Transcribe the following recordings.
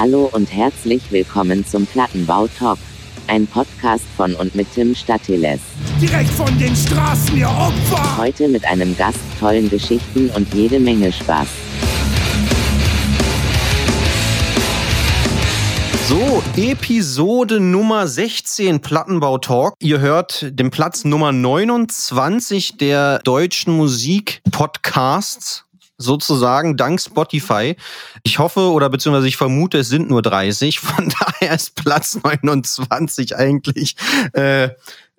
Hallo und herzlich willkommen zum Plattenbau Talk. Ein Podcast von und mit Tim Statiles. Direkt von den Straßen, ihr Opfer! Heute mit einem Gast, tollen Geschichten und jede Menge Spaß. So, Episode Nummer 16 Plattenbau Talk. Ihr hört den Platz Nummer 29 der deutschen Musik Podcasts sozusagen dank Spotify. Ich hoffe oder beziehungsweise ich vermute, es sind nur 30. Von daher ist Platz 29 eigentlich äh,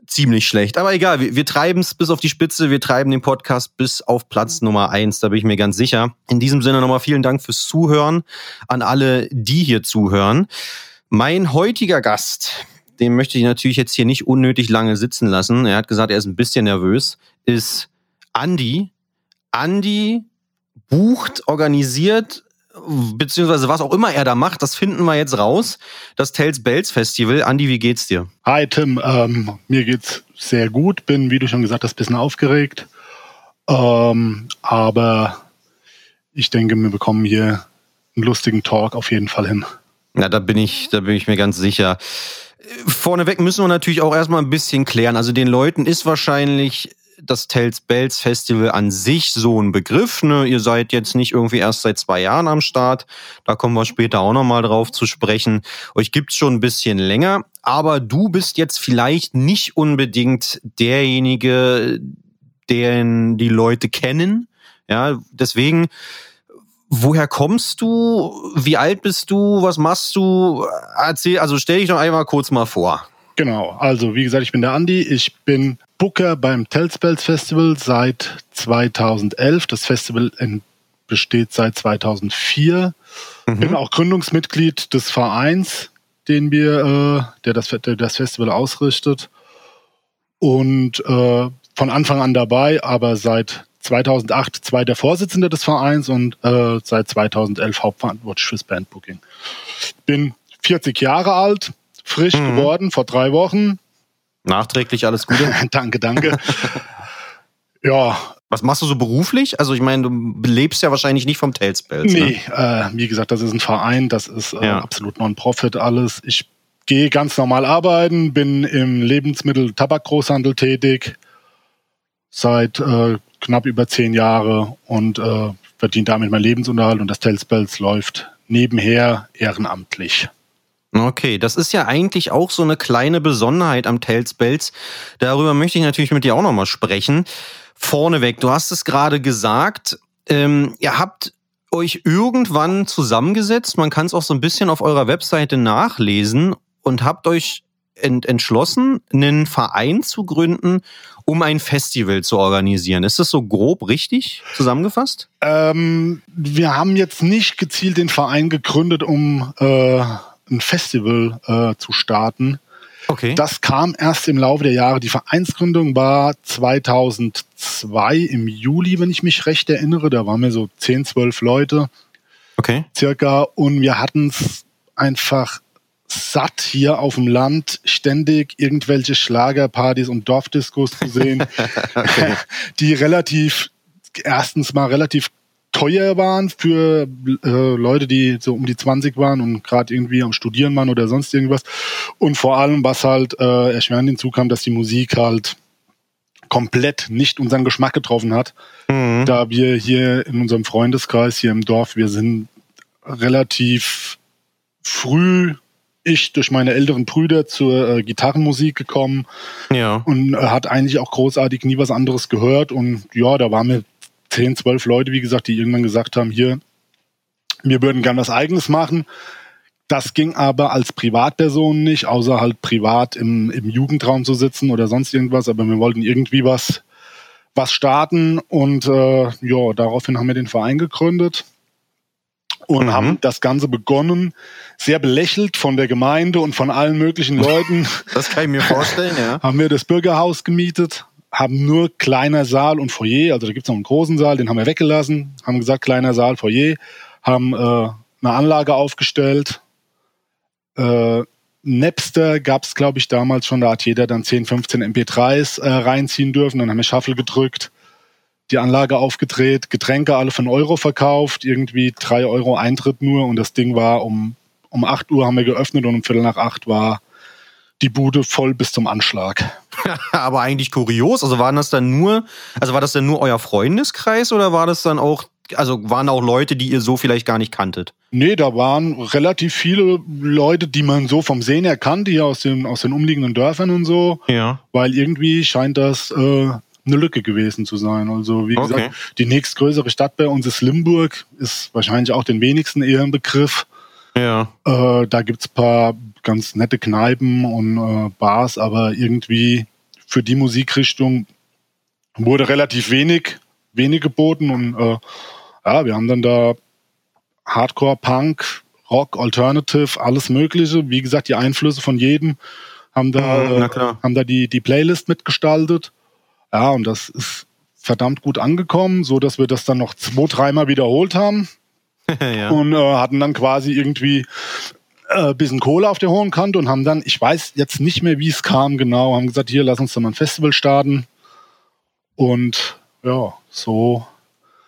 ziemlich schlecht. Aber egal, wir, wir treiben es bis auf die Spitze, wir treiben den Podcast bis auf Platz Nummer eins, da bin ich mir ganz sicher. In diesem Sinne nochmal vielen Dank fürs Zuhören an alle, die hier zuhören. Mein heutiger Gast, den möchte ich natürlich jetzt hier nicht unnötig lange sitzen lassen. Er hat gesagt, er ist ein bisschen nervös, ist Andy. Andy bucht, organisiert, beziehungsweise was auch immer er da macht, das finden wir jetzt raus. Das Tales Bells Festival. Andi, wie geht's dir? Hi Tim, ähm, mir geht's sehr gut. Bin, wie du schon gesagt hast, ein bisschen aufgeregt. Ähm, aber ich denke, wir bekommen hier einen lustigen Talk auf jeden Fall hin. Na, da bin ich, da bin ich mir ganz sicher. Vorneweg müssen wir natürlich auch erstmal ein bisschen klären. Also den Leuten ist wahrscheinlich das Tales Bells Festival an sich so ein Begriff. Ne? Ihr seid jetzt nicht irgendwie erst seit zwei Jahren am Start. Da kommen wir später auch nochmal drauf zu sprechen. Euch gibt's schon ein bisschen länger. Aber du bist jetzt vielleicht nicht unbedingt derjenige, den die Leute kennen. Ja, deswegen, woher kommst du? Wie alt bist du? Was machst du? Erzähl, also stell dich doch einmal kurz mal vor. Genau, also wie gesagt, ich bin der Andi. Ich bin Booker beim Telspels Festival seit 2011. Das Festival besteht seit 2004. Mhm. Bin auch Gründungsmitglied des Vereins, den wir, äh, der, das, der das Festival ausrichtet. Und äh, von Anfang an dabei, aber seit 2008 zweiter Vorsitzender des Vereins und äh, seit 2011 hauptverantwortlich fürs Bandbooking. Bin 40 Jahre alt, frisch mhm. geworden vor drei Wochen, Nachträglich alles Gute. danke, danke. ja. Was machst du so beruflich? Also ich meine, du lebst ja wahrscheinlich nicht vom Tailspells. Nee, ne? äh, wie gesagt, das ist ein Verein, das ist äh, ja. absolut Non-Profit alles. Ich gehe ganz normal arbeiten, bin im Lebensmittel-Tabakgroßhandel tätig seit äh, knapp über zehn Jahre und äh, verdiene damit meinen Lebensunterhalt und das Tailspells läuft nebenher ehrenamtlich. Okay, das ist ja eigentlich auch so eine kleine Besonderheit am Tales Bells. Darüber möchte ich natürlich mit dir auch nochmal sprechen. Vorneweg, du hast es gerade gesagt, ähm, ihr habt euch irgendwann zusammengesetzt, man kann es auch so ein bisschen auf eurer Webseite nachlesen und habt euch ent entschlossen, einen Verein zu gründen, um ein Festival zu organisieren. Ist das so grob richtig zusammengefasst? Ähm, wir haben jetzt nicht gezielt den Verein gegründet, um äh ein Festival äh, zu starten. Okay. Das kam erst im Laufe der Jahre. Die Vereinsgründung war 2002 im Juli, wenn ich mich recht erinnere. Da waren wir so 10, 12 Leute. Okay. Circa. Und wir hatten es einfach satt hier auf dem Land ständig irgendwelche Schlagerpartys und Dorfdiskos zu sehen, die relativ erstens mal relativ teuer waren für äh, Leute, die so um die 20 waren und gerade irgendwie am Studieren waren oder sonst irgendwas. Und vor allem, was halt äh, erschwerend hinzukam, dass die Musik halt komplett nicht unseren Geschmack getroffen hat. Mhm. Da wir hier in unserem Freundeskreis hier im Dorf, wir sind relativ früh ich durch meine älteren Brüder zur äh, Gitarrenmusik gekommen ja. und äh, hat eigentlich auch großartig nie was anderes gehört und ja, da waren wir 10, 12 Leute, wie gesagt, die irgendwann gesagt haben, hier, wir würden gern was eigenes machen. Das ging aber als Privatperson nicht, außer halt privat im, im Jugendraum zu sitzen oder sonst irgendwas. Aber wir wollten irgendwie was, was starten und äh, ja, daraufhin haben wir den Verein gegründet und mhm. haben das Ganze begonnen, sehr belächelt von der Gemeinde und von allen möglichen Leuten. das kann ich mir vorstellen, ja. haben wir das Bürgerhaus gemietet, haben nur kleiner Saal und Foyer, also da gibt es noch einen großen Saal, den haben wir weggelassen, haben gesagt, kleiner Saal, Foyer, haben äh, eine Anlage aufgestellt. Äh, Napster gab es, glaube ich, damals schon, da hat jeder dann 10, 15 MP3s äh, reinziehen dürfen, dann haben wir Shuffle gedrückt, die Anlage aufgedreht, Getränke alle einen Euro verkauft, irgendwie drei Euro Eintritt nur. Und das Ding war um um 8 Uhr haben wir geöffnet und um Viertel nach 8 war die Bude voll bis zum Anschlag. Aber eigentlich kurios. Also waren das dann nur, also war das dann nur euer Freundeskreis oder war das dann auch, also waren auch Leute, die ihr so vielleicht gar nicht kanntet? Nee, da waren relativ viele Leute, die man so vom Sehen her kannte, hier aus den, aus den umliegenden Dörfern und so. Ja. Weil irgendwie scheint das äh, eine Lücke gewesen zu sein. Also, wie okay. gesagt, die nächstgrößere Stadt bei uns ist Limburg, ist wahrscheinlich auch den wenigsten eher ein Begriff. Ja. Äh, da gibt's paar ganz nette Kneipen und äh, Bars, aber irgendwie für die Musikrichtung wurde relativ wenig, wenig geboten und äh, ja, wir haben dann da Hardcore, Punk, Rock, Alternative, alles Mögliche. Wie gesagt, die Einflüsse von jedem haben da, mhm, äh, haben da die, die Playlist mitgestaltet. Ja, und das ist verdammt gut angekommen, so dass wir das dann noch zwei, dreimal wiederholt haben. ja. Und äh, hatten dann quasi irgendwie äh, bisschen Kohle auf der hohen Kante und haben dann, ich weiß jetzt nicht mehr, wie es kam genau, haben gesagt, hier, lass uns doch mal ein Festival starten. Und ja, so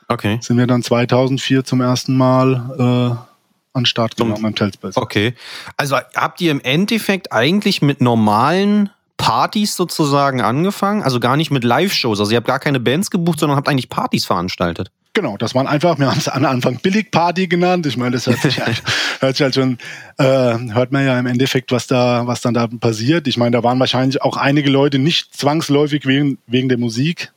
okay. sind wir dann 2004 zum ersten Mal äh, an Start genommen im Telspace. Okay. Also habt ihr im Endeffekt eigentlich mit normalen Partys sozusagen angefangen? Also gar nicht mit Live-Shows. Also ihr habt gar keine Bands gebucht, sondern habt eigentlich Partys veranstaltet. Genau, das waren einfach, wir haben es am Anfang Billigparty genannt. Ich meine, das hört sich, halt, hört sich halt schon, äh, hört man ja im Endeffekt, was da, was dann da passiert. Ich meine, da waren wahrscheinlich auch einige Leute nicht zwangsläufig wegen, wegen der Musik.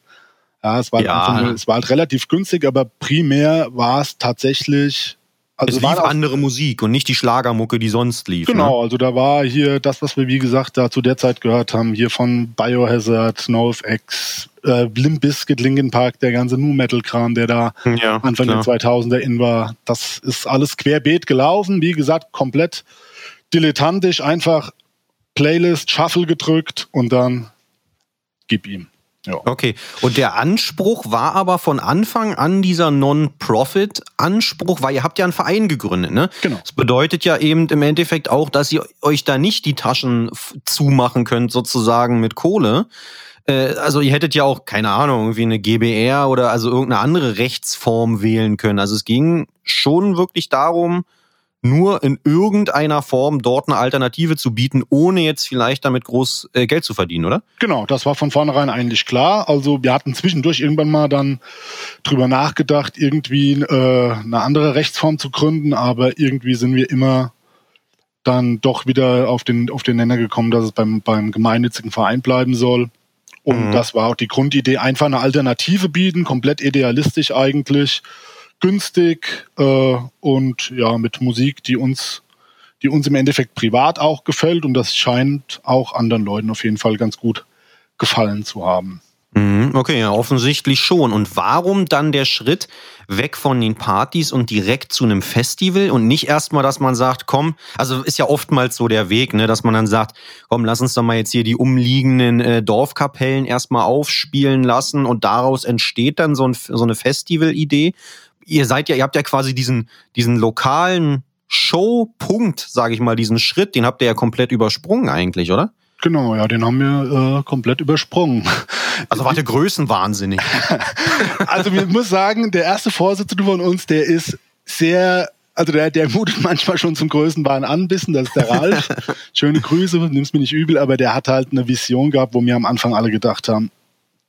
Ja, es war, ja. Halt, es war halt relativ günstig, aber primär war es tatsächlich also es lief andere Musik und nicht die Schlagermucke, die sonst lief. Genau, ne? also da war hier das, was wir wie gesagt da zu der Zeit gehört haben, hier von Biohazard, NoFX, äh, Limp Bizkit, Linkin Park, der ganze Nu Metal Kram, der da ja, Anfang klar. der 2000er in war, das ist alles querbeet gelaufen, wie gesagt, komplett dilettantisch, einfach Playlist, Shuffle gedrückt und dann gib ihm. Ja. Okay. Und der Anspruch war aber von Anfang an dieser Non-Profit-Anspruch, weil ihr habt ja einen Verein gegründet, ne? Genau. Das bedeutet ja eben im Endeffekt auch, dass ihr euch da nicht die Taschen zumachen könnt, sozusagen mit Kohle. Äh, also ihr hättet ja auch, keine Ahnung, irgendwie eine GBR oder also irgendeine andere Rechtsform wählen können. Also es ging schon wirklich darum, nur in irgendeiner Form dort eine Alternative zu bieten, ohne jetzt vielleicht damit groß äh, Geld zu verdienen, oder? Genau, das war von vornherein eigentlich klar. Also wir hatten zwischendurch irgendwann mal dann drüber nachgedacht, irgendwie äh, eine andere Rechtsform zu gründen, aber irgendwie sind wir immer dann doch wieder auf den, auf den Nenner gekommen, dass es beim, beim gemeinnützigen Verein bleiben soll. Und mhm. das war auch die Grundidee, einfach eine Alternative bieten, komplett idealistisch eigentlich günstig äh, und ja mit Musik, die uns, die uns im Endeffekt privat auch gefällt und das scheint auch anderen Leuten auf jeden Fall ganz gut gefallen zu haben. Mhm, okay, ja, offensichtlich schon. Und warum dann der Schritt weg von den Partys und direkt zu einem Festival und nicht erstmal, dass man sagt, komm, also ist ja oftmals so der Weg, ne, dass man dann sagt, komm, lass uns doch mal jetzt hier die umliegenden äh, Dorfkapellen erstmal aufspielen lassen und daraus entsteht dann so, ein, so eine Festivalidee ihr seid ja, ihr habt ja quasi diesen, diesen lokalen Showpunkt, sage ich mal, diesen Schritt, den habt ihr ja komplett übersprungen eigentlich, oder? Genau, ja, den haben wir äh, komplett übersprungen. Also war der Größenwahnsinnig. also ich muss sagen, der erste Vorsitzende von uns, der ist sehr, also der, der mutet manchmal schon zum Größenwahn an, bisschen, das ist der Ralf. Schöne Grüße, nimm's mir nicht übel, aber der hat halt eine Vision gehabt, wo wir am Anfang alle gedacht haben,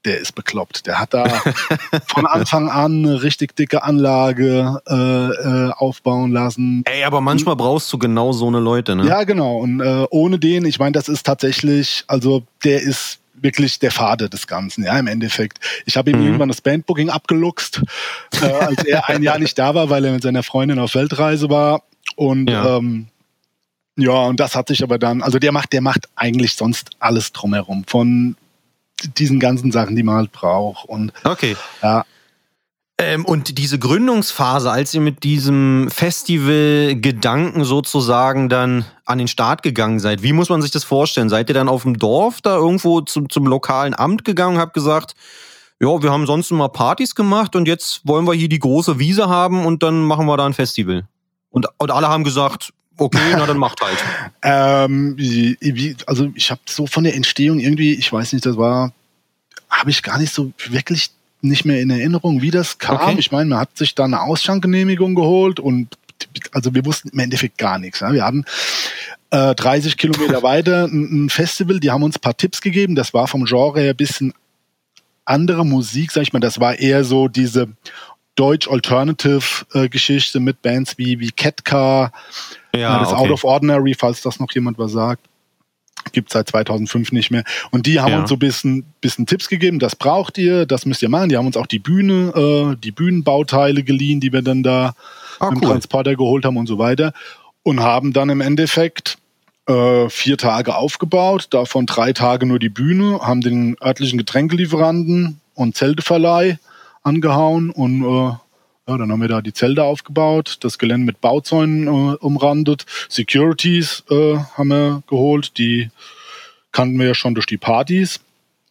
der ist bekloppt. Der hat da von Anfang an eine richtig dicke Anlage äh, äh, aufbauen lassen. Ey, aber manchmal brauchst du genau so eine Leute, ne? Ja, genau. Und äh, ohne den, ich meine, das ist tatsächlich, also der ist wirklich der Vater des Ganzen, ja, im Endeffekt. Ich habe ihm mhm. irgendwann das Bandbooking abgeluchst, äh, als er ein Jahr nicht da war, weil er mit seiner Freundin auf Weltreise war. Und ja. Ähm, ja, und das hat sich aber dann, also der macht, der macht eigentlich sonst alles drumherum. Von diesen ganzen Sachen, die man halt braucht. Und okay. Ja. Ähm, und diese Gründungsphase, als ihr mit diesem Festival-Gedanken sozusagen dann an den Start gegangen seid, wie muss man sich das vorstellen? Seid ihr dann auf dem Dorf da irgendwo zum, zum lokalen Amt gegangen und habt gesagt, ja, wir haben sonst immer Partys gemacht und jetzt wollen wir hier die große Wiese haben und dann machen wir da ein Festival. Und, und alle haben gesagt, Okay, na dann macht halt. ähm, wie, also ich habe so von der Entstehung irgendwie, ich weiß nicht, das war, habe ich gar nicht so wirklich nicht mehr in Erinnerung, wie das kam. Okay. Ich meine, man hat sich da eine Ausschankgenehmigung geholt und also wir wussten im Endeffekt gar nichts. Ja. Wir hatten äh, 30 Kilometer weiter ein, ein, Festival, die haben uns ein paar Tipps gegeben. Das war vom Genre her ein bisschen andere Musik, sag ich mal. Das war eher so diese Deutsch-Alternative-Geschichte mit Bands wie, wie Ketka, ja, das okay. Out of Ordinary, falls das noch jemand was sagt. Gibt seit 2005 nicht mehr. Und die haben ja. uns so ein bisschen, bisschen Tipps gegeben, das braucht ihr, das müsst ihr machen. Die haben uns auch die Bühne, äh, die Bühnenbauteile geliehen, die wir dann da ah, im cool. Transporter geholt haben und so weiter. Und haben dann im Endeffekt äh, vier Tage aufgebaut, davon drei Tage nur die Bühne, haben den örtlichen Getränkelieferanten und Zelteverleih angehauen und äh, ja, dann haben wir da die Zelte aufgebaut, das Gelände mit Bauzäunen äh, umrandet, Securities äh, haben wir geholt, die kannten wir ja schon durch die Partys.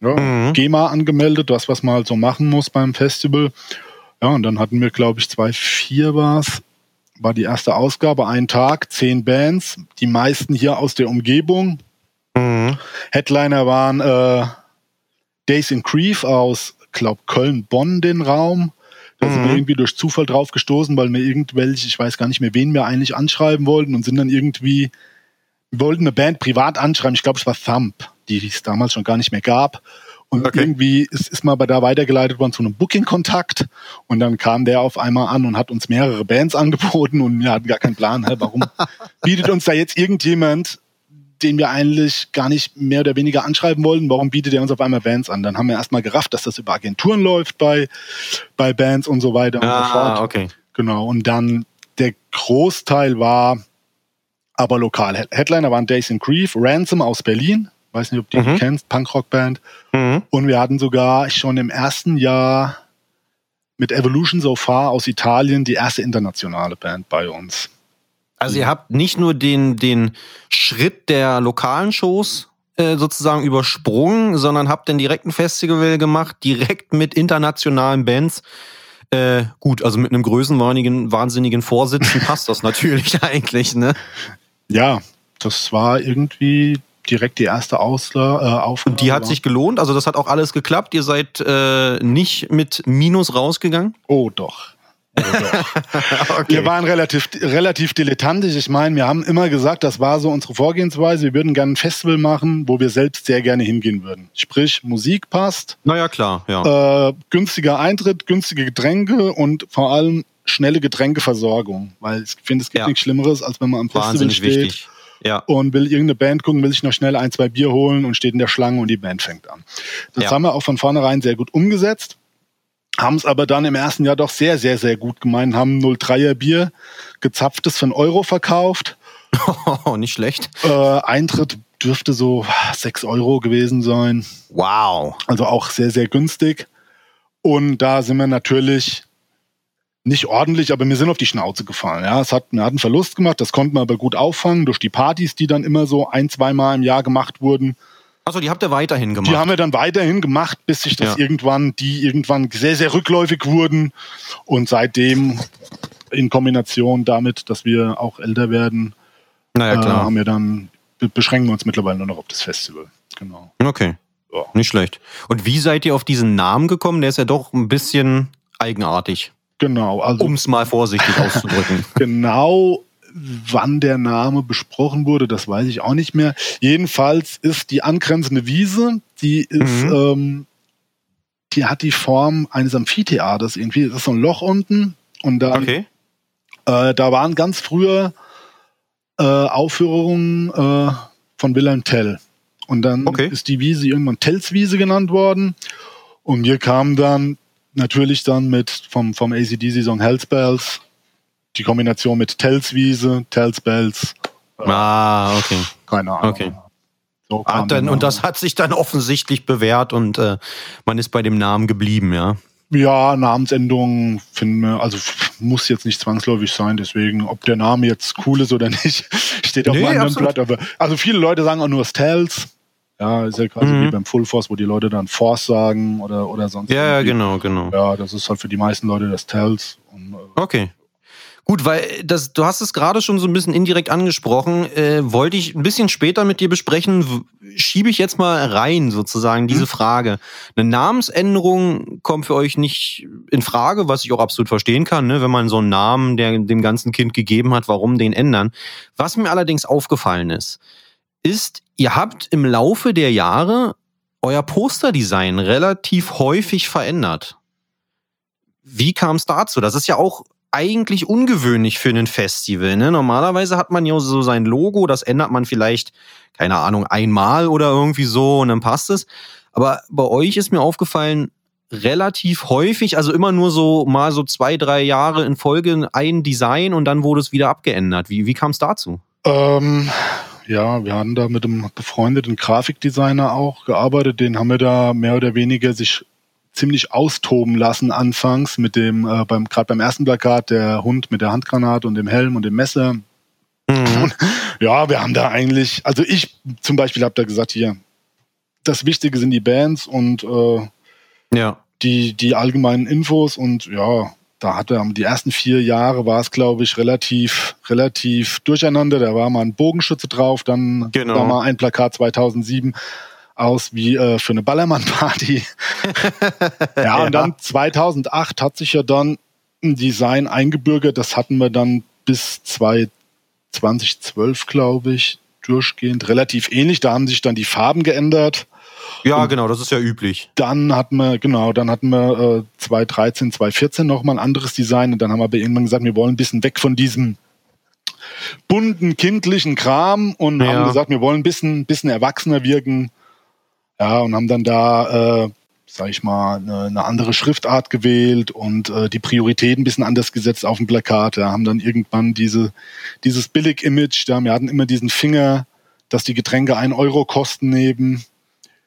Ja, mhm. GEMA angemeldet, das, was man halt so machen muss beim Festival. Ja, und dann hatten wir, glaube ich, zwei, vier war's, war die erste Ausgabe, ein Tag, zehn Bands, die meisten hier aus der Umgebung. Mhm. Headliner waren äh, Days in Grief aus, glaube Köln-Bonn den Raum. Da mhm. sind wir mhm. irgendwie durch Zufall drauf gestoßen, weil wir irgendwelche, ich weiß gar nicht mehr, wen wir eigentlich anschreiben wollten und sind dann irgendwie, wir wollten eine Band privat anschreiben. Ich glaube, es war Thump, die es damals schon gar nicht mehr gab. Und okay. irgendwie ist, ist mal bei da weitergeleitet worden zu einem Booking-Kontakt. Und dann kam der auf einmal an und hat uns mehrere Bands angeboten und wir hatten gar keinen Plan, hä, warum bietet uns da jetzt irgendjemand den wir eigentlich gar nicht mehr oder weniger anschreiben wollten. Warum bietet er uns auf einmal Bands an? Dann haben wir erstmal gerafft, dass das über Agenturen läuft bei, bei Bands und so weiter und ah, so fort. okay. Genau. Und dann der Großteil war aber lokal. Headliner waren Days in Grief, Ransom aus Berlin. Weiß nicht, ob du mhm. die kennst, Punkrock-Band. Mhm. Und wir hatten sogar schon im ersten Jahr mit Evolution So Far aus Italien die erste internationale Band bei uns. Also ihr habt nicht nur den, den Schritt der lokalen Shows äh, sozusagen übersprungen, sondern habt den direkten Festival gemacht, direkt mit internationalen Bands. Äh, gut, also mit einem größenwahnsinnigen wahnsinnigen Vorsitzen passt das natürlich eigentlich, ne? Ja, das war irgendwie direkt die erste Ausla äh, Aufgabe. Und die hat sich gelohnt? Also das hat auch alles geklappt? Ihr seid äh, nicht mit Minus rausgegangen? Oh doch. okay. Wir waren relativ, relativ dilettantisch. Ich meine, wir haben immer gesagt, das war so unsere Vorgehensweise. Wir würden gerne ein Festival machen, wo wir selbst sehr gerne hingehen würden. Sprich, Musik passt. Naja, klar, ja. Äh, günstiger Eintritt, günstige Getränke und vor allem schnelle Getränkeversorgung. Weil ich finde, es gibt ja. nichts Schlimmeres, als wenn man am Festival Wahnsinnig steht. Wichtig. Ja. und will irgendeine Band gucken, will sich noch schnell ein, zwei Bier holen und steht in der Schlange und die Band fängt an. Das ja. haben wir auch von vornherein sehr gut umgesetzt haben es aber dann im ersten Jahr doch sehr, sehr, sehr gut gemeint, haben 03er Bier, gezapftes von Euro verkauft. Oh, nicht schlecht. Äh, Eintritt dürfte so 6 Euro gewesen sein. Wow. Also auch sehr, sehr günstig. Und da sind wir natürlich nicht ordentlich, aber wir sind auf die Schnauze gefallen. Ja, es hat, wir hatten Verlust gemacht, das konnten wir aber gut auffangen durch die Partys, die dann immer so ein, zweimal im Jahr gemacht wurden. Achso, die habt ihr weiterhin gemacht? Die haben wir dann weiterhin gemacht, bis sich das ja. irgendwann, die irgendwann sehr, sehr rückläufig wurden. Und seitdem in Kombination damit, dass wir auch älter werden, naja, klar. Äh, haben wir dann, beschränken wir uns mittlerweile nur noch auf das Festival. Genau. Okay. Ja. Nicht schlecht. Und wie seid ihr auf diesen Namen gekommen? Der ist ja doch ein bisschen eigenartig. Genau. Also, um es mal vorsichtig auszudrücken. genau wann der Name besprochen wurde, das weiß ich auch nicht mehr. Jedenfalls ist die angrenzende Wiese, die ist, mhm. ähm, die hat die Form eines Amphitheaters irgendwie. Das ist so ein Loch unten und da, okay. äh, da waren ganz früher äh, Aufführungen äh, von Wilhelm Tell. Und dann okay. ist die Wiese irgendwann Tells-Wiese genannt worden. Und wir kamen dann natürlich dann mit vom, vom ACDC-Song Hell's Bells die Kombination mit Tellswiese, Tellsbells. Äh, ah, okay. Keine Ahnung. Okay. So ah, dann, und das hat sich dann offensichtlich bewährt und äh, man ist bei dem Namen geblieben, ja. Ja, Namensendungen finden wir, also muss jetzt nicht zwangsläufig sein, deswegen, ob der Name jetzt cool ist oder nicht, steht auf nee, meinem Blatt. Aber, also viele Leute sagen auch nur Stells. Ja, ist ja quasi mhm. wie beim Full Force, wo die Leute dann Force sagen oder, oder sonst Ja, irgendwie. genau, genau. Ja, das ist halt für die meisten Leute das Tells. Und, äh, okay. Gut, weil das, du hast es gerade schon so ein bisschen indirekt angesprochen, äh, wollte ich ein bisschen später mit dir besprechen, schiebe ich jetzt mal rein sozusagen diese mhm. Frage. Eine Namensänderung kommt für euch nicht in Frage, was ich auch absolut verstehen kann, ne? wenn man so einen Namen, der dem ganzen Kind gegeben hat, warum den ändern. Was mir allerdings aufgefallen ist, ist, ihr habt im Laufe der Jahre euer Posterdesign relativ häufig verändert. Wie kam es dazu? Das ist ja auch eigentlich ungewöhnlich für ein Festival. Ne? Normalerweise hat man ja so sein Logo, das ändert man vielleicht, keine Ahnung, einmal oder irgendwie so und dann passt es. Aber bei euch ist mir aufgefallen, relativ häufig, also immer nur so mal so zwei, drei Jahre in Folge ein Design und dann wurde es wieder abgeändert. Wie, wie kam es dazu? Ähm, ja, wir haben da mit einem befreundeten Grafikdesigner auch gearbeitet. Den haben wir da mehr oder weniger sich ziemlich austoben lassen anfangs mit dem, äh, beim, gerade beim ersten Plakat, der Hund mit der Handgranate und dem Helm und dem Messer. Mhm. ja, wir haben da eigentlich, also ich zum Beispiel habe da gesagt, hier, das Wichtige sind die Bands und äh, ja. die, die allgemeinen Infos und ja, da hatte die ersten vier Jahre war es, glaube ich, relativ, relativ durcheinander. Da war mal ein Bogenschütze drauf, dann genau. war mal ein Plakat 2007 aus wie äh, für eine Ballermann-Party. ja, ja, und dann 2008 hat sich ja dann ein Design eingebürgert. Das hatten wir dann bis 2012, glaube ich, durchgehend. Relativ ähnlich. Da haben sich dann die Farben geändert. Ja, und genau, das ist ja üblich. Dann hatten wir, genau, dann hatten wir äh, 2013, 2014 nochmal ein anderes Design und dann haben wir aber irgendwann gesagt, wir wollen ein bisschen weg von diesem bunten, kindlichen Kram und ja. haben gesagt, wir wollen ein bisschen, bisschen erwachsener wirken. Ja, und haben dann da, äh, sag ich mal, eine, eine andere Schriftart gewählt und äh, die Prioritäten ein bisschen anders gesetzt auf dem Plakat. Ja, haben dann irgendwann diese, dieses Billig-Image, ja, wir hatten immer diesen Finger, dass die Getränke ein Euro kosten neben.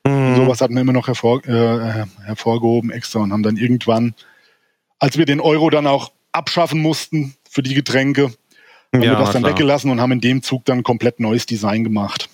Mhm. Sowas hatten wir immer noch hervor, äh, hervorgehoben extra und haben dann irgendwann, als wir den Euro dann auch abschaffen mussten für die Getränke, haben ja, wir das dann klar. weggelassen und haben in dem Zug dann komplett neues Design gemacht.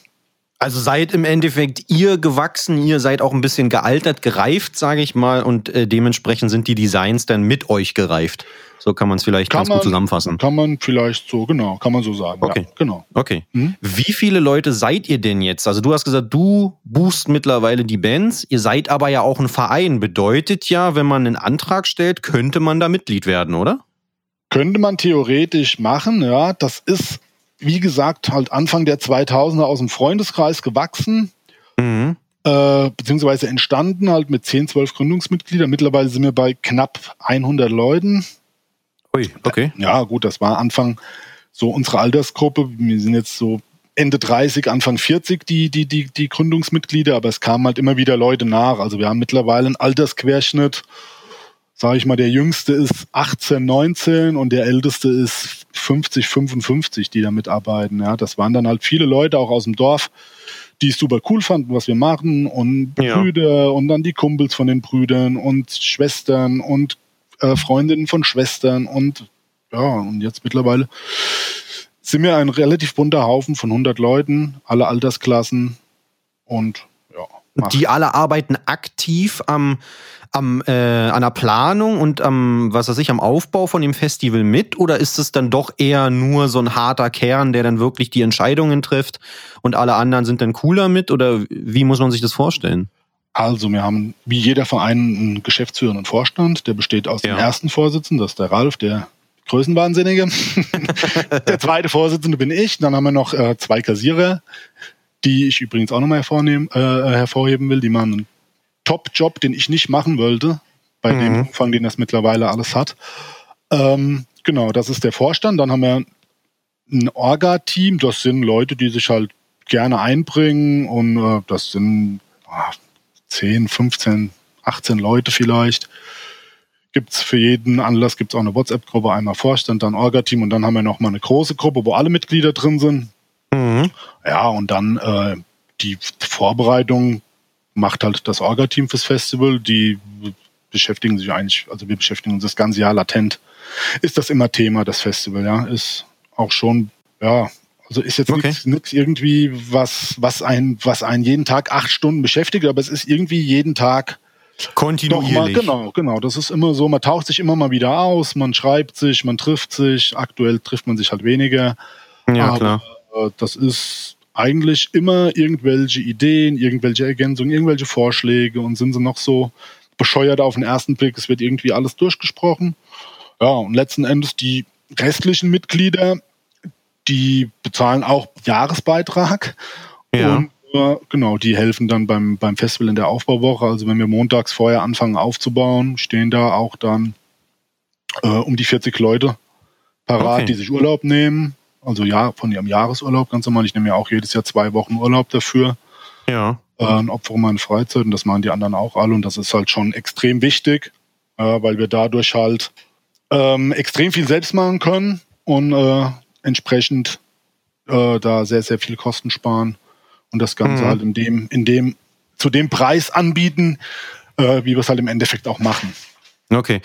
Also seid im Endeffekt ihr gewachsen, ihr seid auch ein bisschen gealtert, gereift, sage ich mal, und äh, dementsprechend sind die Designs dann mit euch gereift. So kann man es vielleicht kann ganz man, gut zusammenfassen. Kann man vielleicht so, genau, kann man so sagen. Okay, ja, genau. Okay. Mhm. Wie viele Leute seid ihr denn jetzt? Also du hast gesagt, du buchst mittlerweile die Bands. Ihr seid aber ja auch ein Verein. Bedeutet ja, wenn man einen Antrag stellt, könnte man da Mitglied werden, oder? Könnte man theoretisch machen, ja. Das ist wie gesagt, halt Anfang der 2000er aus dem Freundeskreis gewachsen. Mhm. Äh, beziehungsweise entstanden halt mit 10, 12 Gründungsmitgliedern. Mittlerweile sind wir bei knapp 100 Leuten. Ui, okay. Ja, gut, das war Anfang so unsere Altersgruppe. Wir sind jetzt so Ende 30, Anfang 40 die, die, die, die Gründungsmitglieder, aber es kamen halt immer wieder Leute nach. Also wir haben mittlerweile einen Altersquerschnitt sage ich mal, der jüngste ist 18, 19 und der älteste ist 50, 55, die da mitarbeiten. Ja, das waren dann halt viele Leute auch aus dem Dorf, die es super cool fanden, was wir machen und ja. Brüder und dann die Kumpels von den Brüdern und Schwestern und äh, Freundinnen von Schwestern und ja, und jetzt mittlerweile sind wir ein relativ bunter Haufen von 100 Leuten, alle Altersklassen und ja. Die alle arbeiten aktiv am am, äh, an der Planung und am, was weiß ich, am Aufbau von dem Festival mit? Oder ist es dann doch eher nur so ein harter Kern, der dann wirklich die Entscheidungen trifft und alle anderen sind dann cooler mit? Oder wie muss man sich das vorstellen? Also, wir haben wie jeder Verein einen Geschäftsführer und Vorstand, der besteht aus ja. dem ersten Vorsitzenden, das ist der Ralf, der Größenwahnsinnige. der zweite Vorsitzende bin ich. Dann haben wir noch äh, zwei Kassierer, die ich übrigens auch nochmal hervornehmen, äh, hervorheben will. Die machen einen Top-Job, den ich nicht machen wollte, bei mhm. dem Umfang, den das mittlerweile alles hat. Ähm, genau, das ist der Vorstand. Dann haben wir ein Orga-Team, das sind Leute, die sich halt gerne einbringen und äh, das sind ah, 10, 15, 18 Leute vielleicht. Gibt es für jeden Anlass gibt's auch eine WhatsApp-Gruppe, einmal Vorstand, dann Orga-Team und dann haben wir nochmal eine große Gruppe, wo alle Mitglieder drin sind. Mhm. Ja, und dann äh, die Vorbereitung macht halt das Orga-Team fürs Festival. Die beschäftigen sich eigentlich, also wir beschäftigen uns das ganze Jahr latent. Ist das immer Thema, das Festival, ja? Ist auch schon, ja, also ist jetzt okay. nichts irgendwie, was, was ein, was einen jeden Tag acht Stunden beschäftigt, aber es ist irgendwie jeden Tag Kontinuierlich. Mal, genau, genau. Das ist immer so. Man taucht sich immer mal wieder aus, man schreibt sich, man trifft sich. Aktuell trifft man sich halt weniger. Ja, Aber, klar. Äh, das ist eigentlich immer irgendwelche Ideen, irgendwelche Ergänzungen, irgendwelche Vorschläge und sind sie noch so bescheuert auf den ersten Blick. Es wird irgendwie alles durchgesprochen. Ja, und letzten Endes die restlichen Mitglieder, die bezahlen auch Jahresbeitrag. Ja. Und äh, genau, die helfen dann beim, beim Festival in der Aufbauwoche. Also wenn wir montags vorher anfangen aufzubauen, stehen da auch dann äh, um die 40 Leute parat, okay. die sich Urlaub nehmen. Also ja, von ihrem Jahresurlaub ganz normal. Ich nehme ja auch jedes Jahr zwei Wochen Urlaub dafür. Ja. Äh, ein Opfer meine Freizeit und das machen die anderen auch alle und das ist halt schon extrem wichtig, äh, weil wir dadurch halt ähm, extrem viel selbst machen können und äh, entsprechend äh, da sehr, sehr viel Kosten sparen und das Ganze mhm. halt in dem, in dem, zu dem Preis anbieten, äh, wie wir es halt im Endeffekt auch machen. Okay.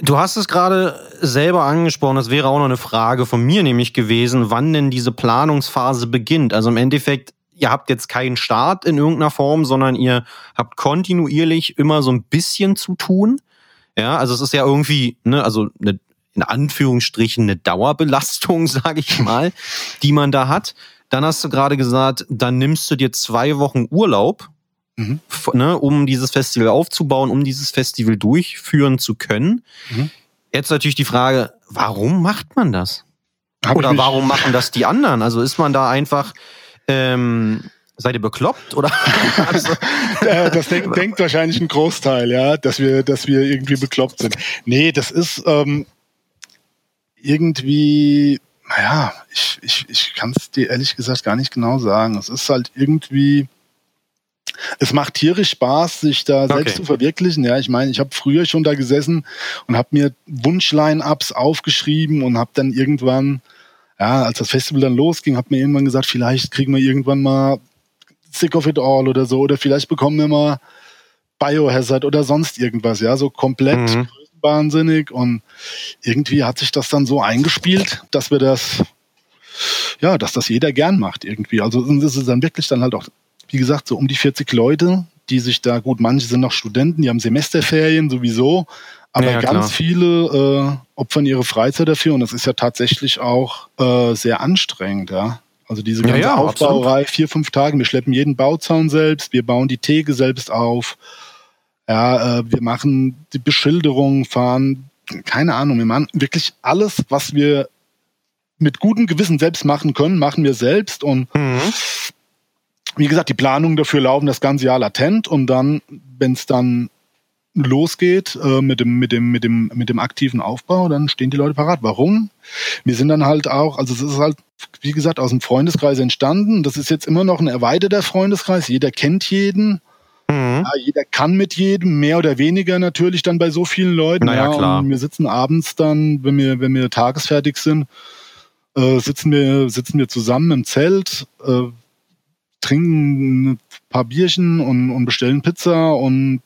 Du hast es gerade selber angesprochen, das wäre auch noch eine Frage von mir nämlich gewesen, wann denn diese Planungsphase beginnt. Also im Endeffekt, ihr habt jetzt keinen Start in irgendeiner Form, sondern ihr habt kontinuierlich immer so ein bisschen zu tun. Ja, also es ist ja irgendwie, ne, also eine, in Anführungsstrichen eine Dauerbelastung, sage ich mal, die man da hat. Dann hast du gerade gesagt, dann nimmst du dir zwei Wochen Urlaub, mhm. ne, um dieses Festival aufzubauen, um dieses Festival durchführen zu können. Mhm. Jetzt natürlich die Frage, warum macht man das? Hab Oder warum machen das die anderen? Also ist man da einfach ähm, Seid ihr bekloppt oder? also, das denk, denkt wahrscheinlich ein Großteil, ja, dass wir, dass wir irgendwie bekloppt sind. Nee, das ist ähm, irgendwie, naja, ich, ich, ich kann es dir ehrlich gesagt gar nicht genau sagen. Es ist halt irgendwie, es macht tierisch Spaß, sich da okay. selbst zu verwirklichen. Ja, ich meine, ich habe früher schon da gesessen und habe mir Wunschline-Ups aufgeschrieben und habe dann irgendwann, ja, als das Festival dann losging, habe mir irgendwann gesagt, vielleicht kriegen wir irgendwann mal Sick of It All oder so. Oder vielleicht bekommen wir mal Biohazard oder sonst irgendwas. Ja, so komplett mhm. wahnsinnig. Und irgendwie hat sich das dann so eingespielt, dass wir das, ja, dass das jeder gern macht irgendwie. Also es ist dann wirklich dann halt auch, wie gesagt, so um die 40 Leute, die sich da, gut, manche sind noch Studenten, die haben Semesterferien sowieso, aber ja, ganz klar. viele äh, opfern ihre Freizeit dafür und das ist ja tatsächlich auch äh, sehr anstrengend, ja. Also diese ganze ja, ja, Aufbauerei, absolut. vier, fünf Tage. Wir schleppen jeden Bauzaun selbst, wir bauen die Theke selbst auf. Ja, äh, wir machen die Beschilderung, fahren, keine Ahnung, wir machen wirklich alles, was wir mit gutem Gewissen selbst machen können, machen wir selbst. Und mhm. Wie gesagt, die Planungen dafür laufen das ganze Jahr latent und dann, wenn es dann losgeht äh, mit, dem, mit, dem, mit, dem, mit dem aktiven Aufbau, dann stehen die Leute parat. Warum? Wir sind dann halt auch, also es ist halt, wie gesagt, aus dem Freundeskreis entstanden. Das ist jetzt immer noch ein erweiterter Freundeskreis. Jeder kennt jeden. Mhm. Ja, jeder kann mit jedem, mehr oder weniger natürlich dann bei so vielen Leuten. Naja, ja, klar. Und wir sitzen abends dann, wenn wir, wenn wir tagesfertig sind, äh, sitzen, wir, sitzen wir zusammen im Zelt, äh, trinken ein paar Bierchen und, und bestellen Pizza und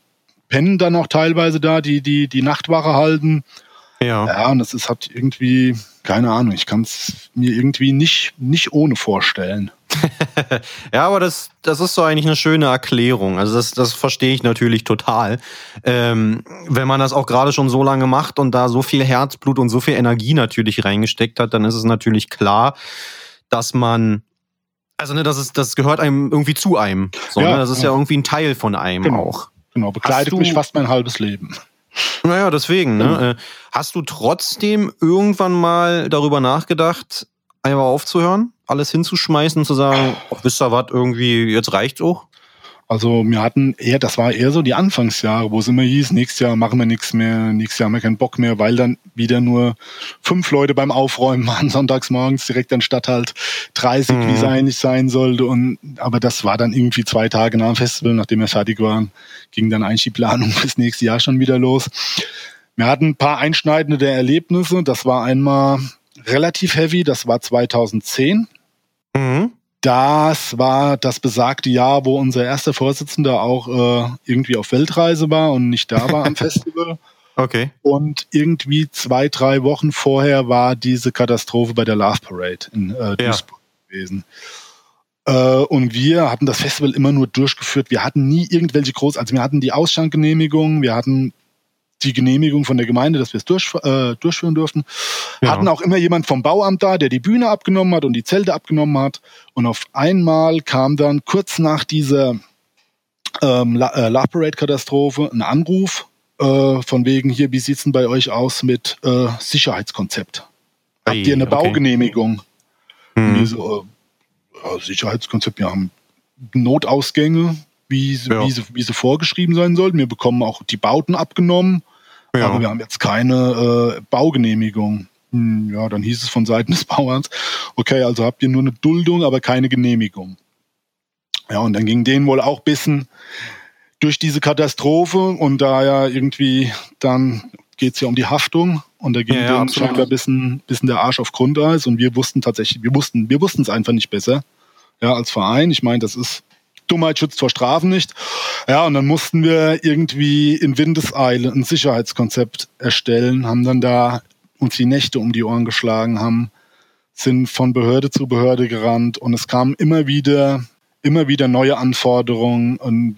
pennen dann auch teilweise da, die, die, die Nachtwache halten. Ja. Ja, und das ist halt irgendwie, keine Ahnung, ich kann es mir irgendwie nicht, nicht ohne vorstellen. ja, aber das, das ist so eigentlich eine schöne Erklärung. Also das, das verstehe ich natürlich total. Ähm, wenn man das auch gerade schon so lange macht und da so viel Herzblut und so viel Energie natürlich reingesteckt hat, dann ist es natürlich klar, dass man also ne, das ist, das gehört einem irgendwie zu einem. So, ja, ne? Das ist ja. ja irgendwie ein Teil von einem genau. auch. Genau, begleitet mich fast mein halbes Leben. Naja, deswegen. Ne? Mhm. Hast du trotzdem irgendwann mal darüber nachgedacht, einfach aufzuhören, alles hinzuschmeißen und zu sagen, wisst ihr was, irgendwie, jetzt reicht's auch? Also wir hatten eher, das war eher so die Anfangsjahre, wo es immer hieß, nächstes Jahr machen wir nichts mehr, nächstes Jahr haben wir keinen Bock mehr, weil dann wieder nur fünf Leute beim Aufräumen waren, sonntags morgens direkt anstatt halt 30, mhm. wie es eigentlich sein sollte. Und aber das war dann irgendwie zwei Tage nach dem Festival, nachdem wir fertig waren, ging dann eigentlich die Planung fürs nächste Jahr schon wieder los. Wir hatten ein paar einschneidende Erlebnisse. Das war einmal relativ heavy, das war 2010. Mhm. Das war das besagte Jahr, wo unser erster Vorsitzender auch äh, irgendwie auf Weltreise war und nicht da war am Festival. Okay. Und irgendwie zwei, drei Wochen vorher war diese Katastrophe bei der Love Parade in äh, Duisburg ja. gewesen. Äh, und wir hatten das Festival immer nur durchgeführt. Wir hatten nie irgendwelche groß, also wir hatten die Ausschankgenehmigung, wir hatten die Genehmigung von der Gemeinde, dass wir es durch, äh, durchführen durften. Ja. Hatten auch immer jemand vom Bauamt da, der die Bühne abgenommen hat und die Zelte abgenommen hat. Und auf einmal kam dann kurz nach dieser ähm, äh, Love Parade-Katastrophe ein Anruf äh, von wegen hier, wie sieht's denn bei euch aus mit äh, Sicherheitskonzept? Habt ihr eine okay. Baugenehmigung? Hm. So, äh, Sicherheitskonzept, wir haben Notausgänge, wie, ja. wie, sie, wie sie vorgeschrieben sein sollten. Wir bekommen auch die Bauten abgenommen. Ja. Aber wir haben jetzt keine äh, Baugenehmigung. Hm, ja, dann hieß es von Seiten des Bauerns, okay, also habt ihr nur eine Duldung, aber keine Genehmigung. Ja, und dann ging denen wohl auch ein bisschen durch diese Katastrophe und da ja irgendwie dann geht es ja um die Haftung und da ging ja, denen scheinbar ein bisschen, bisschen der Arsch auf Grundeis und wir wussten tatsächlich, wir wussten, wir wussten es einfach nicht besser. Ja, als Verein. Ich meine, das ist Dummheit schützt vor Strafen nicht. Ja, und dann mussten wir irgendwie in Windeseile ein Sicherheitskonzept erstellen, haben dann da uns die Nächte um die Ohren geschlagen, haben, sind von Behörde zu Behörde gerannt und es kamen immer wieder, immer wieder neue Anforderungen und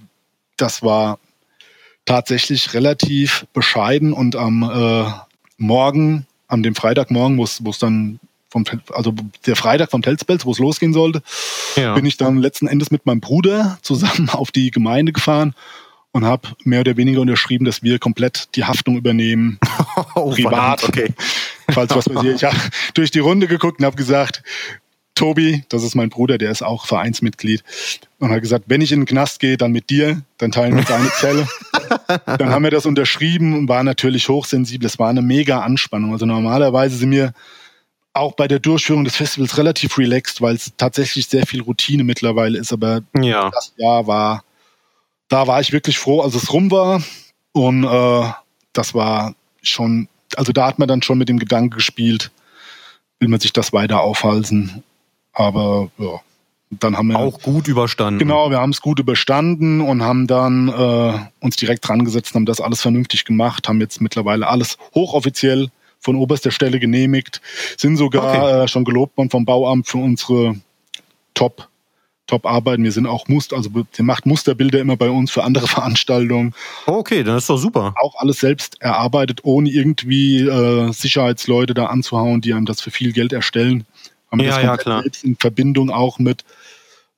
das war tatsächlich relativ bescheiden und am äh, Morgen, an dem Freitagmorgen, wo es dann vom, also der Freitag vom Telspels, wo es losgehen sollte, ja. bin ich dann letzten Endes mit meinem Bruder zusammen auf die Gemeinde gefahren und habe mehr oder weniger unterschrieben, dass wir komplett die Haftung übernehmen. oh, privat. Verdammt, okay. Falls was passiert. Ich habe durch die Runde geguckt und habe gesagt, Tobi, das ist mein Bruder, der ist auch Vereinsmitglied, und hat gesagt, wenn ich in den Knast gehe, dann mit dir, dann teilen wir uns eine Zelle. dann haben wir das unterschrieben und war natürlich hochsensibel. Es war eine mega Anspannung. Also normalerweise sind wir auch bei der Durchführung des Festivals relativ relaxed, weil es tatsächlich sehr viel Routine mittlerweile ist. Aber ja. das Jahr war, da war ich wirklich froh, als es rum war. Und äh, das war schon, also da hat man dann schon mit dem Gedanken gespielt, will man sich das weiter aufhalten. Aber ja, dann haben wir auch gut überstanden. Genau, wir haben es gut überstanden und haben dann äh, uns direkt dran gesetzt, haben das alles vernünftig gemacht, haben jetzt mittlerweile alles hochoffiziell von oberster Stelle genehmigt, sind sogar okay. äh, schon gelobt worden vom Bauamt für unsere Top Top-Arbeiten. Wir sind auch Muster, also der macht Musterbilder immer bei uns für andere Veranstaltungen. Okay, dann ist doch super. Auch alles selbst erarbeitet, ohne irgendwie äh, Sicherheitsleute da anzuhauen, die einem das für viel Geld erstellen. Haben ja, das ja, klar. Selbst in Verbindung auch mit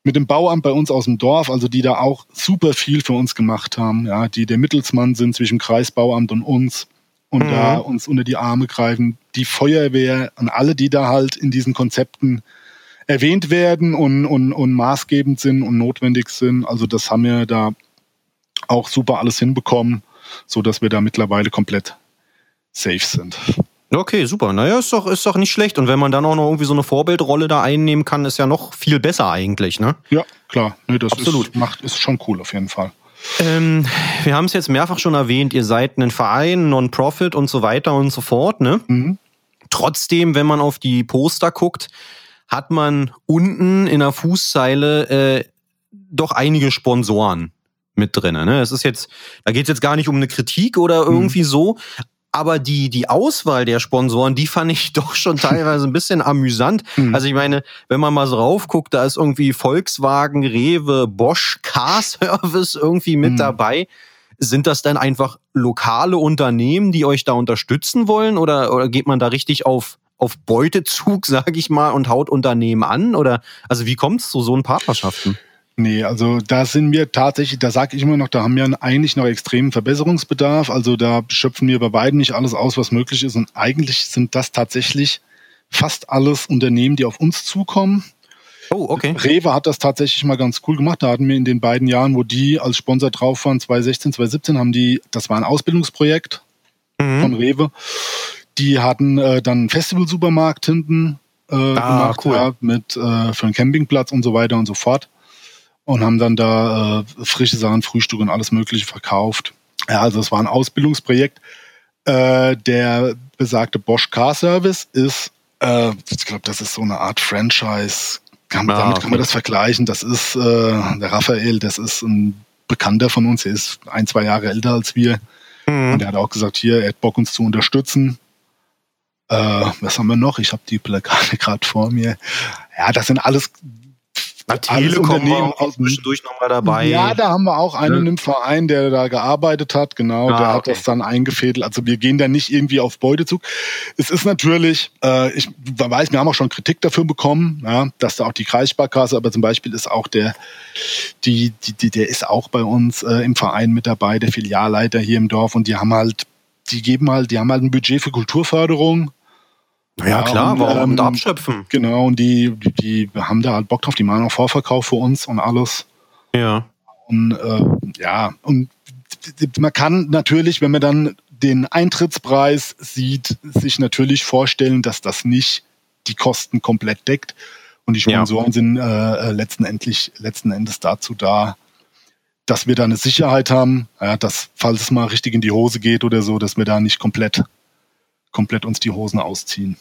mit dem Bauamt bei uns aus dem Dorf, also die da auch super viel für uns gemacht haben, ja, die der Mittelsmann sind zwischen Kreisbauamt und uns und mhm. da uns unter die Arme greifen. Die Feuerwehr und alle, die da halt in diesen Konzepten erwähnt werden und, und, und maßgebend sind und notwendig sind. Also das haben wir da auch super alles hinbekommen, so dass wir da mittlerweile komplett safe sind. Okay, super. Naja, ist doch, ist doch nicht schlecht. Und wenn man dann auch noch irgendwie so eine Vorbildrolle da einnehmen kann, ist ja noch viel besser eigentlich, ne? Ja, klar. Nee, das Absolut. Ist, macht, ist schon cool auf jeden Fall. Ähm, wir haben es jetzt mehrfach schon erwähnt, ihr seid ein Verein, Non-Profit und so weiter und so fort. Ne? Mhm. Trotzdem, wenn man auf die Poster guckt, hat man unten in der Fußzeile äh, doch einige Sponsoren mit drin. Ne? Es ist jetzt, da geht es jetzt gar nicht um eine Kritik oder irgendwie mhm. so, aber die, die Auswahl der Sponsoren, die fand ich doch schon teilweise ein bisschen amüsant. Mhm. Also ich meine, wenn man mal so raufguckt, da ist irgendwie Volkswagen, Rewe, Bosch, Car Service irgendwie mit mhm. dabei. Sind das dann einfach lokale Unternehmen, die euch da unterstützen wollen? Oder, oder geht man da richtig auf, auf Beutezug, sag ich mal, und haut Unternehmen an? Oder also wie kommt es zu so einen Partnerschaften? Nee, also da sind wir tatsächlich, da sage ich immer noch, da haben wir eigentlich noch extremen Verbesserungsbedarf. Also da schöpfen wir bei beiden nicht alles aus, was möglich ist. Und eigentlich sind das tatsächlich fast alles Unternehmen, die auf uns zukommen. Oh, okay. Rewe hat das tatsächlich mal ganz cool gemacht. Da hatten wir in den beiden Jahren, wo die als Sponsor drauf waren, 2016, 2017, haben die, das war ein Ausbildungsprojekt mhm. von Rewe. Die hatten äh, dann einen Festival-Supermarkt hinten äh, ah, gemacht, cool. ja, mit äh, für einen Campingplatz und so weiter und so fort und haben dann da äh, frische Sachen, Frühstück und alles Mögliche verkauft. Ja, also es war ein Ausbildungsprojekt. Äh, der besagte Bosch Car Service ist, äh, ich glaube, das ist so eine Art Franchise. Kann, ah, damit kann man das vergleichen. Das ist äh, der Raphael, das ist ein Bekannter von uns, er ist ein, zwei Jahre älter als wir. Mhm. Und er hat auch gesagt, hier, er hat Bock, uns zu unterstützen. Äh, was haben wir noch? Ich habe die Plakate gerade vor mir. Ja, das sind alles Telekom war auch zwischendurch nochmal dabei. Ja, da haben wir auch einen ja. im Verein, der da gearbeitet hat, genau, ah, der hat okay. das dann eingefädelt. Also wir gehen da nicht irgendwie auf Beutezug. Es ist natürlich, äh, ich weiß, wir haben auch schon Kritik dafür bekommen, ja, dass da auch die Kreissparkasse, aber zum Beispiel ist auch der, die, die, die der ist auch bei uns äh, im Verein mit dabei, der Filialleiter hier im Dorf und die haben halt, die geben halt, die haben halt ein Budget für Kulturförderung ja, klar, und, warum ähm, abschöpfen? Genau, und die, die, die haben da halt Bock drauf, die machen auch Vorverkauf für uns und alles. Ja. Und äh, ja, und man kann natürlich, wenn man dann den Eintrittspreis sieht, sich natürlich vorstellen, dass das nicht die Kosten komplett deckt. Und die Sponsoren ja. sind äh, letzten, endlich, letzten Endes dazu da, dass wir da eine Sicherheit haben, ja, dass, falls es mal richtig in die Hose geht oder so, dass wir da nicht komplett komplett uns die Hosen ausziehen.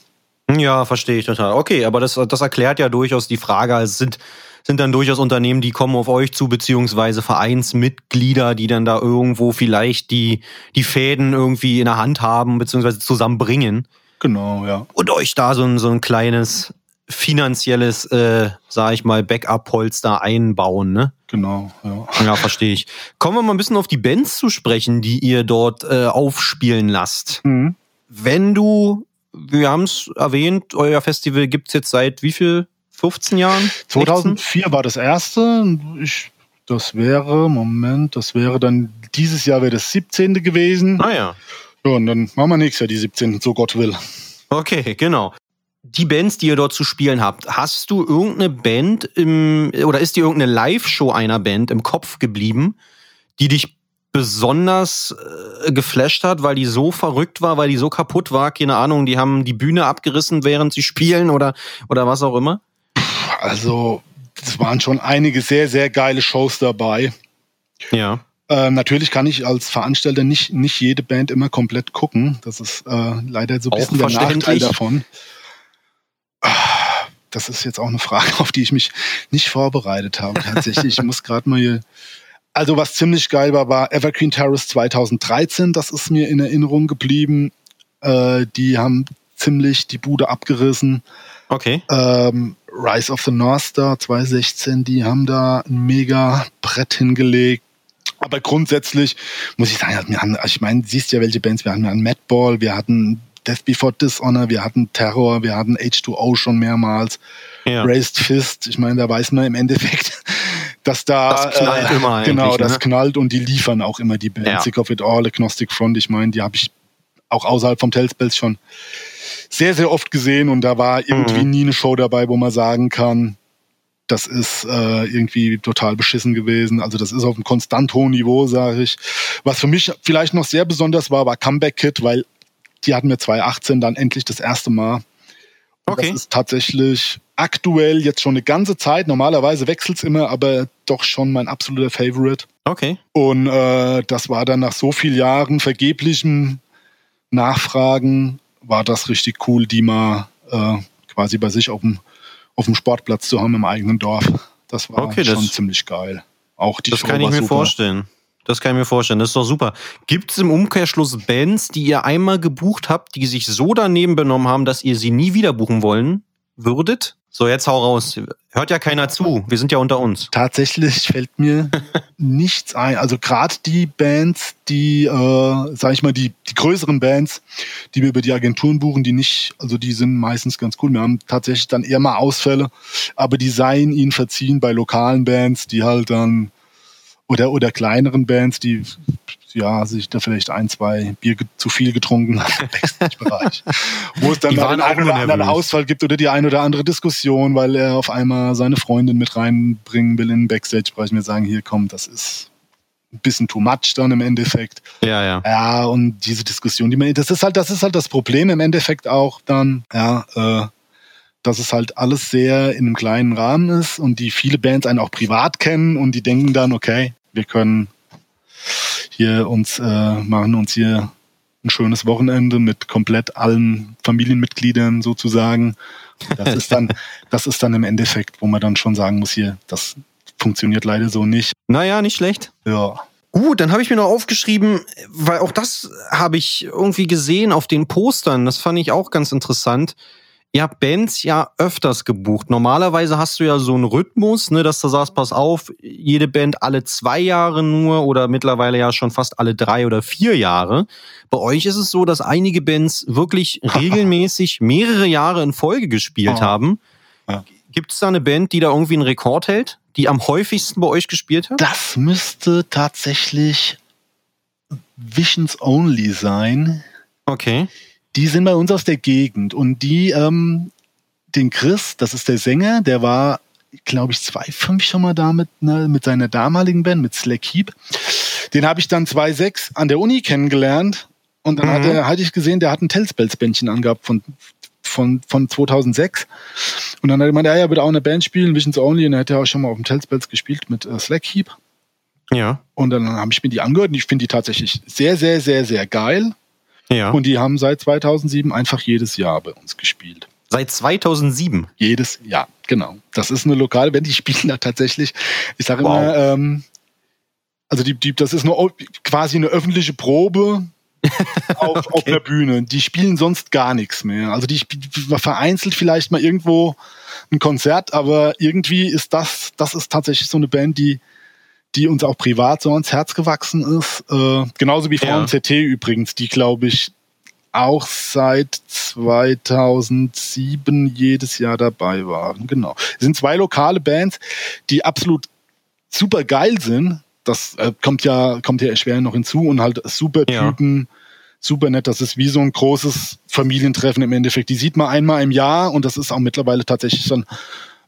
Ja, verstehe ich total. Okay, aber das, das erklärt ja durchaus die Frage. Also es sind, sind dann durchaus Unternehmen, die kommen auf euch zu, beziehungsweise Vereinsmitglieder, die dann da irgendwo vielleicht die, die Fäden irgendwie in der Hand haben, beziehungsweise zusammenbringen. Genau, ja. Und euch da so ein, so ein kleines finanzielles, äh, sag ich mal, Backup-Polster einbauen, ne? Genau, ja. Ja, verstehe ich. Kommen wir mal ein bisschen auf die Bands zu sprechen, die ihr dort äh, aufspielen lasst. Mhm wenn du, wir haben es erwähnt, euer Festival gibt es jetzt seit wie viel? 15 Jahren? 2004 war das erste. Ich, das wäre, Moment, das wäre dann, dieses Jahr wäre das 17. gewesen. Ah ja. Ja, und dann machen wir nächstes Jahr die 17. so Gott will. Okay, genau. Die Bands, die ihr dort zu spielen habt, hast du irgendeine Band im, oder ist dir irgendeine Live-Show einer Band im Kopf geblieben, die dich besonders äh, geflasht hat, weil die so verrückt war, weil die so kaputt war, keine Ahnung, die haben die Bühne abgerissen, während sie spielen oder, oder was auch immer? Also, es waren schon einige sehr, sehr geile Shows dabei. Ja. Äh, natürlich kann ich als Veranstalter nicht, nicht jede Band immer komplett gucken. Das ist äh, leider so ein bisschen der Nachteil davon. Das ist jetzt auch eine Frage, auf die ich mich nicht vorbereitet habe. Tatsächlich, ich muss gerade mal hier also was ziemlich geil war, war Evergreen Terrace 2013. Das ist mir in Erinnerung geblieben. Äh, die haben ziemlich die Bude abgerissen. Okay. Ähm, Rise of the North Star 2016, die haben da ein mega Brett hingelegt. Aber grundsätzlich muss ich sagen, wir haben, ich meine, siehst ja, welche Bands wir hatten. Wir hatten Madball, wir hatten Death Before Dishonor, wir hatten Terror, wir hatten H2O schon mehrmals. Ja. Raised Fist, ich meine, da weiß man im Endeffekt, dass da das knallt äh, immer genau das ne? knallt und die liefern auch immer die Band. Ja. Sick of It All, Agnostic Front. Ich meine, die habe ich auch außerhalb vom Tellspells schon sehr sehr oft gesehen und da war irgendwie mhm. nie eine Show dabei, wo man sagen kann, das ist äh, irgendwie total beschissen gewesen. Also das ist auf einem konstant hohen Niveau, sage ich. Was für mich vielleicht noch sehr besonders war, war Comeback Kid, weil die hatten wir 2018 dann endlich das erste Mal. Okay. Das ist tatsächlich aktuell jetzt schon eine ganze Zeit. Normalerweise wechselt es immer, aber doch schon mein absoluter Favorite. Okay. Und äh, das war dann nach so vielen Jahren vergeblichem Nachfragen, war das richtig cool, die mal äh, quasi bei sich auf dem, auf dem Sportplatz zu haben im eigenen Dorf. Das war okay, schon das, ziemlich geil. Auch die das Show kann ich mir super. vorstellen. Das kann ich mir vorstellen. Das ist doch super. Gibt es im Umkehrschluss Bands, die ihr einmal gebucht habt, die sich so daneben benommen haben, dass ihr sie nie wieder buchen wollen würdet? So, jetzt hau raus. Hört ja keiner zu. Wir sind ja unter uns. Tatsächlich fällt mir nichts ein. Also gerade die Bands, die, äh, sag ich mal, die, die größeren Bands, die wir über die Agenturen buchen, die nicht, also die sind meistens ganz cool. Wir haben tatsächlich dann eher mal Ausfälle, aber die seien ihnen verziehen bei lokalen Bands, die halt dann oder, oder kleineren Bands, die ja, sich da vielleicht ein, zwei Bier zu viel getrunken haben im Backstage-Bereich. Wo es dann einen oder anderen Ausfall gibt oder die eine oder andere Diskussion, weil er auf einmal seine Freundin mit reinbringen will in den Backstage-Bereich. Mir sagen, hier kommt, das ist ein bisschen too much dann im Endeffekt. Ja, ja. Ja, und diese Diskussion, die man, das ist halt, das ist halt das Problem im Endeffekt auch dann, ja, äh, dass es halt alles sehr in einem kleinen Rahmen ist und die viele Bands einen auch privat kennen und die denken dann, okay, wir können hier uns äh, machen uns hier ein schönes Wochenende mit komplett allen Familienmitgliedern sozusagen. Das ist dann, das ist dann im Endeffekt, wo man dann schon sagen muss, hier, das funktioniert leider so nicht. Naja, nicht schlecht. Ja. Gut, dann habe ich mir noch aufgeschrieben, weil auch das habe ich irgendwie gesehen auf den Postern. Das fand ich auch ganz interessant ihr habt Bands ja öfters gebucht. Normalerweise hast du ja so einen Rhythmus, ne, dass du sagst, pass auf, jede Band alle zwei Jahre nur oder mittlerweile ja schon fast alle drei oder vier Jahre. Bei euch ist es so, dass einige Bands wirklich regelmäßig mehrere Jahre in Folge gespielt oh. haben. Ja. Gibt es da eine Band, die da irgendwie einen Rekord hält, die am häufigsten bei euch gespielt hat? Das müsste tatsächlich Visions Only sein. Okay. Die sind bei uns aus der Gegend und die, ähm, den Chris, das ist der Sänger, der war, glaube ich, 2,5 schon mal damit, ne, mit seiner damaligen Band, mit Slack Heap. Den habe ich dann 2,6 an der Uni kennengelernt und dann mhm. hatte, hatte ich gesehen, der hat ein Tellspelz-Bändchen angehabt von, von, von 2006. Und dann hat er gemeint, ja, er würde auch eine Band spielen, Visions Only, und er hätte auch schon mal auf dem Tellspelz gespielt mit äh, Slack Heap. Ja. Und dann habe ich mir die angehört und ich finde die tatsächlich sehr, sehr, sehr, sehr geil. Ja. Und die haben seit 2007 einfach jedes Jahr bei uns gespielt. Seit 2007? Jedes Jahr, genau. Das ist eine Lokalband, die spielen da tatsächlich, ich sage wow. immer, ähm, also die, die, das ist nur quasi eine öffentliche Probe auf, okay. auf der Bühne. Die spielen sonst gar nichts mehr. Also die, die vereinzelt vielleicht mal irgendwo ein Konzert, aber irgendwie ist das, das ist tatsächlich so eine Band, die, die uns auch privat so ans Herz gewachsen ist. Äh, genauso wie ja. übrigens, die glaube ich auch seit 2007 jedes Jahr dabei waren. Genau. Es sind zwei lokale Bands, die absolut super geil sind. Das äh, kommt ja kommt ja erschwerend noch hinzu und halt super Typen. Ja. Super nett, das ist wie so ein großes Familientreffen im Endeffekt. Die sieht man einmal im Jahr und das ist auch mittlerweile tatsächlich so ein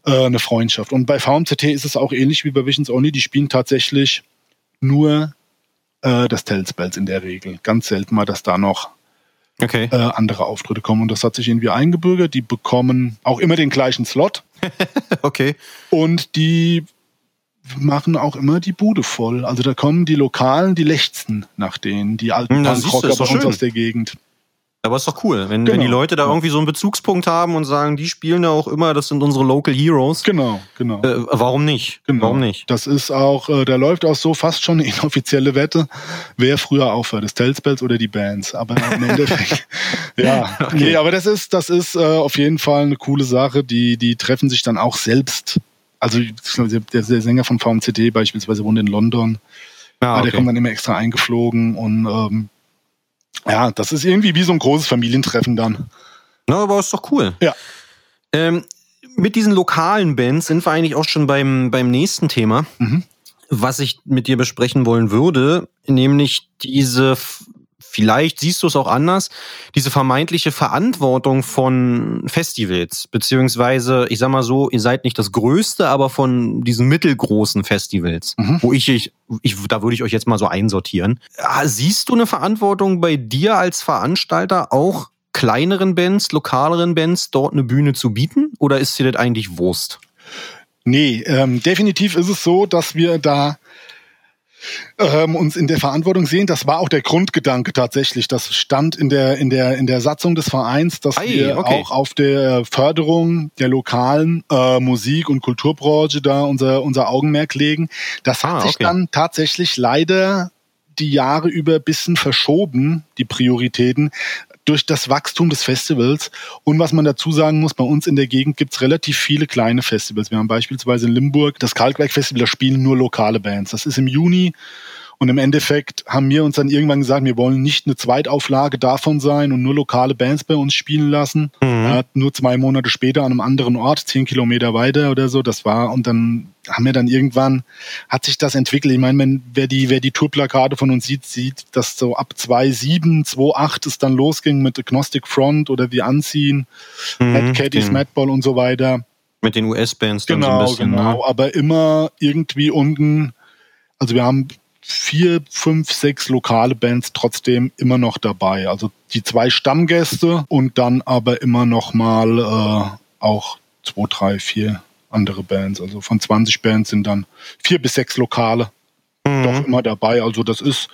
äh, eine Freundschaft. Und bei VMCT ist es auch ähnlich wie bei Visions Only. Die spielen tatsächlich nur äh, das Tellspells in der Regel. Ganz selten mal, dass da noch okay. äh, andere Auftritte kommen. Und das hat sich irgendwie eingebürgert. Die bekommen auch immer den gleichen Slot. okay. Und die machen auch immer die Bude voll. Also da kommen die Lokalen, die lechzen nach denen, die alten Punkrocker bei uns aus der Gegend. Aber ist doch cool, wenn, genau. wenn die genau. Leute da irgendwie so einen Bezugspunkt haben und sagen, die spielen da auch immer, das sind unsere Local Heroes. Genau, genau. Äh, warum nicht? Genau. Warum nicht? Das ist auch, äh, da läuft auch so fast schon eine inoffizielle Wette, wer früher aufhört, das Tellspells oder die Bands. Aber im Endeffekt, ja. Okay. Nee, aber das ist, das ist äh, auf jeden Fall eine coole Sache. Die, die treffen sich dann auch selbst. Also der, der Sänger von VMCD beispielsweise wohnt in London. Ah, okay. Der kommt dann immer extra eingeflogen und ähm, ja, das ist irgendwie wie so ein großes Familientreffen dann. Na, aber ist doch cool. Ja. Ähm, mit diesen lokalen Bands sind wir eigentlich auch schon beim, beim nächsten Thema, mhm. was ich mit dir besprechen wollen würde, nämlich diese vielleicht siehst du es auch anders, diese vermeintliche Verantwortung von Festivals, beziehungsweise, ich sag mal so, ihr seid nicht das Größte, aber von diesen mittelgroßen Festivals, mhm. wo ich, ich, ich, da würde ich euch jetzt mal so einsortieren. Ah, siehst du eine Verantwortung bei dir als Veranstalter auch kleineren Bands, lokaleren Bands dort eine Bühne zu bieten? Oder ist dir das eigentlich Wurst? Nee, ähm, definitiv ist es so, dass wir da ähm, uns in der Verantwortung sehen. Das war auch der Grundgedanke tatsächlich. Das stand in der, in der, in der Satzung des Vereins, dass Ei, wir okay. auch auf der Förderung der lokalen äh, Musik- und Kulturbranche da unser, unser Augenmerk legen. Das hat ah, sich dann tatsächlich leider die Jahre über ein bisschen verschoben, die Prioritäten, durch das Wachstum des Festivals. Und was man dazu sagen muss, bei uns in der Gegend gibt's relativ viele kleine Festivals. Wir haben beispielsweise in Limburg das Kalkwerk Festival, da spielen nur lokale Bands. Das ist im Juni und im Endeffekt haben wir uns dann irgendwann gesagt, wir wollen nicht eine Zweitauflage davon sein und nur lokale Bands bei uns spielen lassen. Mhm. Ja, nur zwei Monate später an einem anderen Ort, zehn Kilometer weiter oder so. Das war, und dann haben wir dann irgendwann, hat sich das entwickelt. Ich meine, wenn, wer die, wer die Tourplakate von uns sieht, sieht, dass so ab 2.7, 2.8 es dann losging mit Agnostic Front oder wie Anziehen, mhm, Mad Caddies, Madball und so weiter. Mit den US-Bands dann genau, so ein bisschen. Genau, ne? aber immer irgendwie unten, also wir haben vier, fünf, sechs lokale Bands trotzdem immer noch dabei. Also die zwei Stammgäste und dann aber immer noch mal äh, auch zwei, drei, vier andere Bands. Also von 20 Bands sind dann vier bis sechs Lokale mhm. doch immer dabei. Also das ist,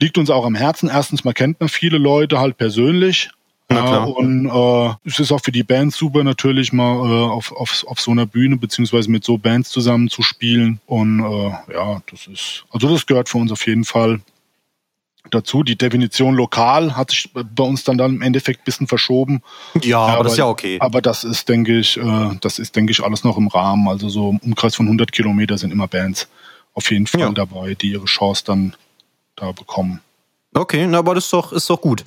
liegt uns auch am Herzen. Erstens, man kennt man viele Leute halt persönlich. Ja, und äh, es ist auch für die Bands super natürlich mal äh, auf, auf, auf so einer Bühne beziehungsweise mit so Bands zusammen zu spielen. Und äh, ja, das ist, also das gehört für uns auf jeden Fall dazu. Die Definition lokal hat sich bei uns dann, dann im Endeffekt ein bisschen verschoben. Ja, aber, aber das ist ja okay. Aber das ist, denke ich, äh, das ist, denke ich, alles noch im Rahmen. Also so im Umkreis von 100 Kilometer sind immer Bands auf jeden Fall ja. dabei, die ihre Chance dann da bekommen. Okay, na, aber das ist doch, ist doch gut.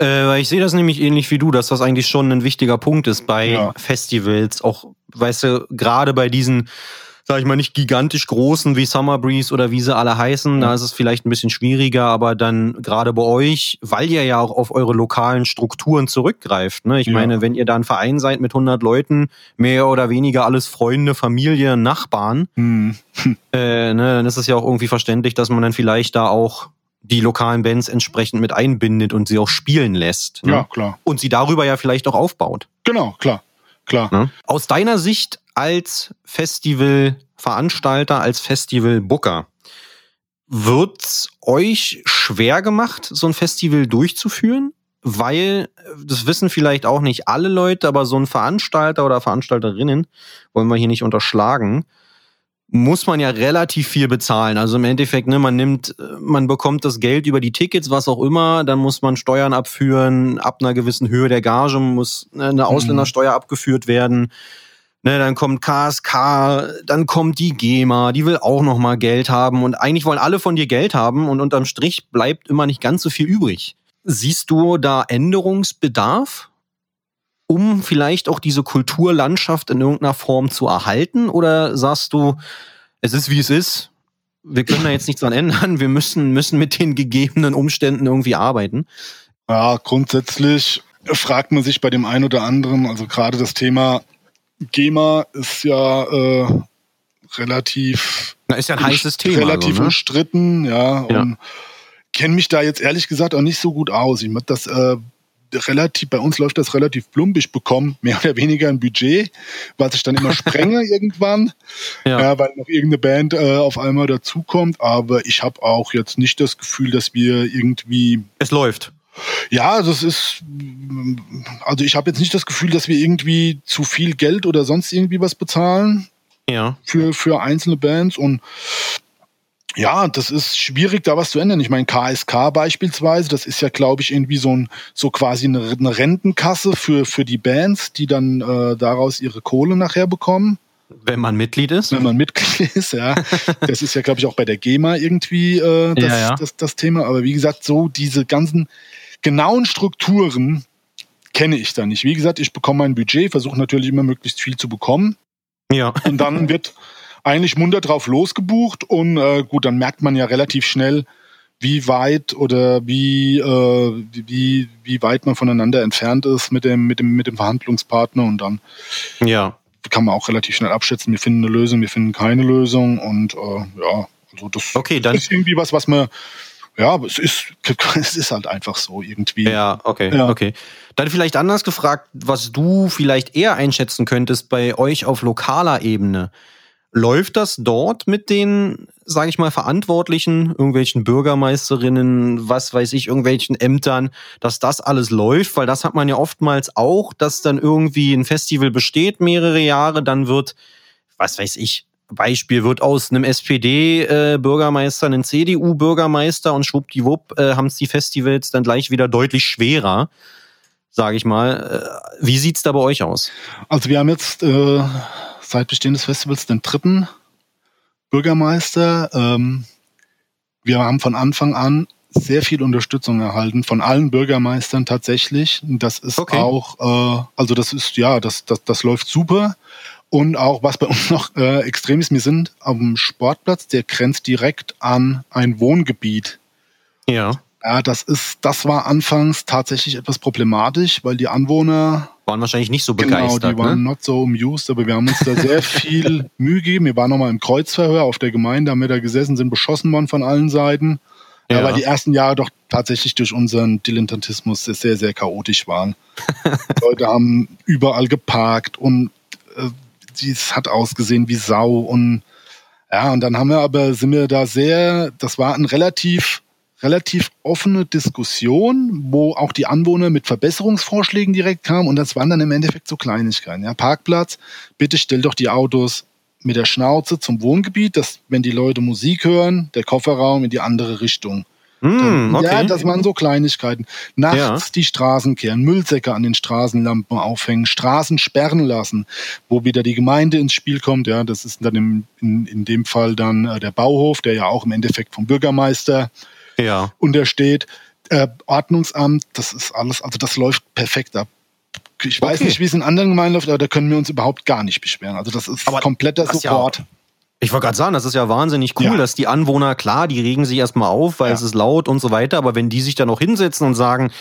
Äh, ich sehe das nämlich ähnlich wie du, dass das eigentlich schon ein wichtiger Punkt ist bei ja. Festivals. Auch, weißt du, gerade bei diesen sag ich mal, nicht gigantisch großen wie Summer Breeze oder wie sie alle heißen. Da ist es vielleicht ein bisschen schwieriger, aber dann gerade bei euch, weil ihr ja auch auf eure lokalen Strukturen zurückgreift. Ne? Ich ja. meine, wenn ihr da ein Verein seid mit 100 Leuten, mehr oder weniger alles Freunde, Familie, Nachbarn, mhm. äh, ne, dann ist es ja auch irgendwie verständlich, dass man dann vielleicht da auch die lokalen Bands entsprechend mit einbindet und sie auch spielen lässt. Ne? Ja, klar. Und sie darüber ja vielleicht auch aufbaut. Genau, klar. Klar. Ne? Aus deiner Sicht als Festivalveranstalter, als Festivalbooker, wird's euch schwer gemacht, so ein Festival durchzuführen? Weil, das wissen vielleicht auch nicht alle Leute, aber so ein Veranstalter oder Veranstalterinnen, wollen wir hier nicht unterschlagen, muss man ja relativ viel bezahlen. Also im Endeffekt, ne, man nimmt, man bekommt das Geld über die Tickets, was auch immer, dann muss man Steuern abführen, ab einer gewissen Höhe der Gage muss ne, eine Ausländersteuer abgeführt werden. Ne, dann kommt KSK, dann kommt die GEMA, die will auch noch mal Geld haben und eigentlich wollen alle von dir Geld haben und unterm Strich bleibt immer nicht ganz so viel übrig. Siehst du da Änderungsbedarf, um vielleicht auch diese Kulturlandschaft in irgendeiner Form zu erhalten oder sagst du, es ist wie es ist, wir können da jetzt nichts dran ändern, wir müssen, müssen mit den gegebenen Umständen irgendwie arbeiten? Ja, grundsätzlich fragt man sich bei dem einen oder anderen, also gerade das Thema GEMA ist ja äh, relativ. Na, ist ja ein heißes Thema. Relativ also, ne? umstritten, ja. ja. Und kenne mich da jetzt ehrlich gesagt auch nicht so gut aus. Ich meine, das äh, relativ, bei uns läuft das relativ plump. Ich bekomme mehr oder weniger ein Budget, was ich dann immer sprenge irgendwann, ja. ja. weil noch irgendeine Band äh, auf einmal dazukommt. Aber ich habe auch jetzt nicht das Gefühl, dass wir irgendwie. Es läuft. Ja, das ist, also ich habe jetzt nicht das Gefühl, dass wir irgendwie zu viel Geld oder sonst irgendwie was bezahlen. Ja. Für, für einzelne Bands und ja, das ist schwierig, da was zu ändern. Ich meine, KSK beispielsweise, das ist ja, glaube ich, irgendwie so ein, so quasi eine, eine Rentenkasse für, für die Bands, die dann äh, daraus ihre Kohle nachher bekommen. Wenn man Mitglied ist? Wenn man Mitglied ist, ja. das ist ja, glaube ich, auch bei der GEMA irgendwie äh, das, ja, ja. Das, das Thema. Aber wie gesagt, so diese ganzen genauen Strukturen kenne ich da nicht. Wie gesagt, ich bekomme mein Budget, versuche natürlich immer möglichst viel zu bekommen. Ja. Und dann wird eigentlich munter drauf losgebucht und äh, gut, dann merkt man ja relativ schnell, wie weit oder wie, äh, wie, wie weit man voneinander entfernt ist mit dem, mit dem, mit dem Verhandlungspartner und dann ja. kann man auch relativ schnell abschätzen, wir finden eine Lösung, wir finden keine Lösung und äh, ja, also das okay, dann ist irgendwie was, was man ja, es ist, es ist halt einfach so irgendwie. Ja, okay, ja. okay. Dann vielleicht anders gefragt, was du vielleicht eher einschätzen könntest bei euch auf lokaler Ebene. Läuft das dort mit den, sage ich mal, Verantwortlichen, irgendwelchen Bürgermeisterinnen, was weiß ich, irgendwelchen Ämtern, dass das alles läuft? Weil das hat man ja oftmals auch, dass dann irgendwie ein Festival besteht mehrere Jahre, dann wird, was weiß ich, Beispiel wird aus einem SPD-Bürgermeister ein CDU-Bürgermeister und schwuppdiwupp äh, haben es die Festivals dann gleich wieder deutlich schwerer, sage ich mal. Äh, wie sieht's da bei euch aus? Also wir haben jetzt äh, seit Bestehen des Festivals den dritten Bürgermeister. Ähm, wir haben von Anfang an sehr viel Unterstützung erhalten von allen Bürgermeistern tatsächlich. Das ist okay. auch, äh, also das ist ja, das, das, das läuft super. Und auch, was bei uns noch äh, extrem ist, wir sind am Sportplatz, der grenzt direkt an ein Wohngebiet. Ja. Ja, das ist, das war anfangs tatsächlich etwas problematisch, weil die Anwohner waren wahrscheinlich nicht so begeistert. Genau, die waren ne? not so amused, aber wir haben uns da sehr viel Mühe gegeben. Wir waren nochmal im Kreuzverhör auf der Gemeinde, haben wir da gesessen, sind beschossen worden von allen Seiten. Ja. Aber die ersten Jahre doch tatsächlich durch unseren Dilettantismus sehr, sehr chaotisch waren. Leute haben überall geparkt und äh, es hat ausgesehen wie Sau und ja, und dann haben wir aber, sind wir da sehr, das war ein relativ, relativ offene Diskussion, wo auch die Anwohner mit Verbesserungsvorschlägen direkt kamen und das waren dann im Endeffekt so Kleinigkeiten. Ja, Parkplatz, bitte stell doch die Autos mit der Schnauze zum Wohngebiet, dass wenn die Leute Musik hören, der Kofferraum in die andere Richtung. Mm, okay. Ja, das waren so Kleinigkeiten. Nachts ja. die Straßen kehren, Müllsäcke an den Straßenlampen aufhängen, Straßen sperren lassen, wo wieder die Gemeinde ins Spiel kommt. Ja, das ist dann im, in, in dem Fall dann äh, der Bauhof, der ja auch im Endeffekt vom Bürgermeister ja. untersteht. Äh, Ordnungsamt, das ist alles, also das läuft perfekt ab. Ich weiß okay. nicht, wie es in anderen Gemeinden läuft, aber da können wir uns überhaupt gar nicht beschweren. Also das ist aber kompletter Support. Ja ich wollte gerade sagen, das ist ja wahnsinnig cool, ja. dass die Anwohner, klar, die regen sich erstmal auf, weil ja. es ist laut und so weiter, aber wenn die sich dann noch hinsetzen und sagen,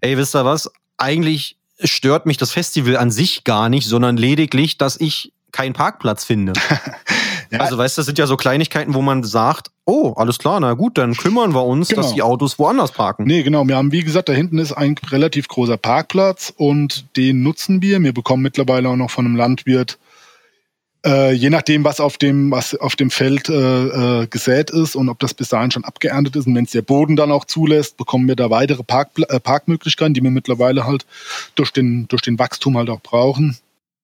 ey, wisst ihr was, eigentlich stört mich das Festival an sich gar nicht, sondern lediglich, dass ich keinen Parkplatz finde. ja. Also weißt du, das sind ja so Kleinigkeiten, wo man sagt, oh, alles klar, na gut, dann kümmern wir uns, genau. dass die Autos woanders parken. Nee, genau, wir haben, wie gesagt, da hinten ist ein relativ großer Parkplatz und den nutzen wir. Wir bekommen mittlerweile auch noch von einem Landwirt äh, je nachdem, was auf dem, was auf dem Feld äh, äh, gesät ist und ob das bis dahin schon abgeerntet ist und wenn es der Boden dann auch zulässt, bekommen wir da weitere Park, äh, Parkmöglichkeiten, die wir mittlerweile halt durch den, durch den Wachstum halt auch brauchen.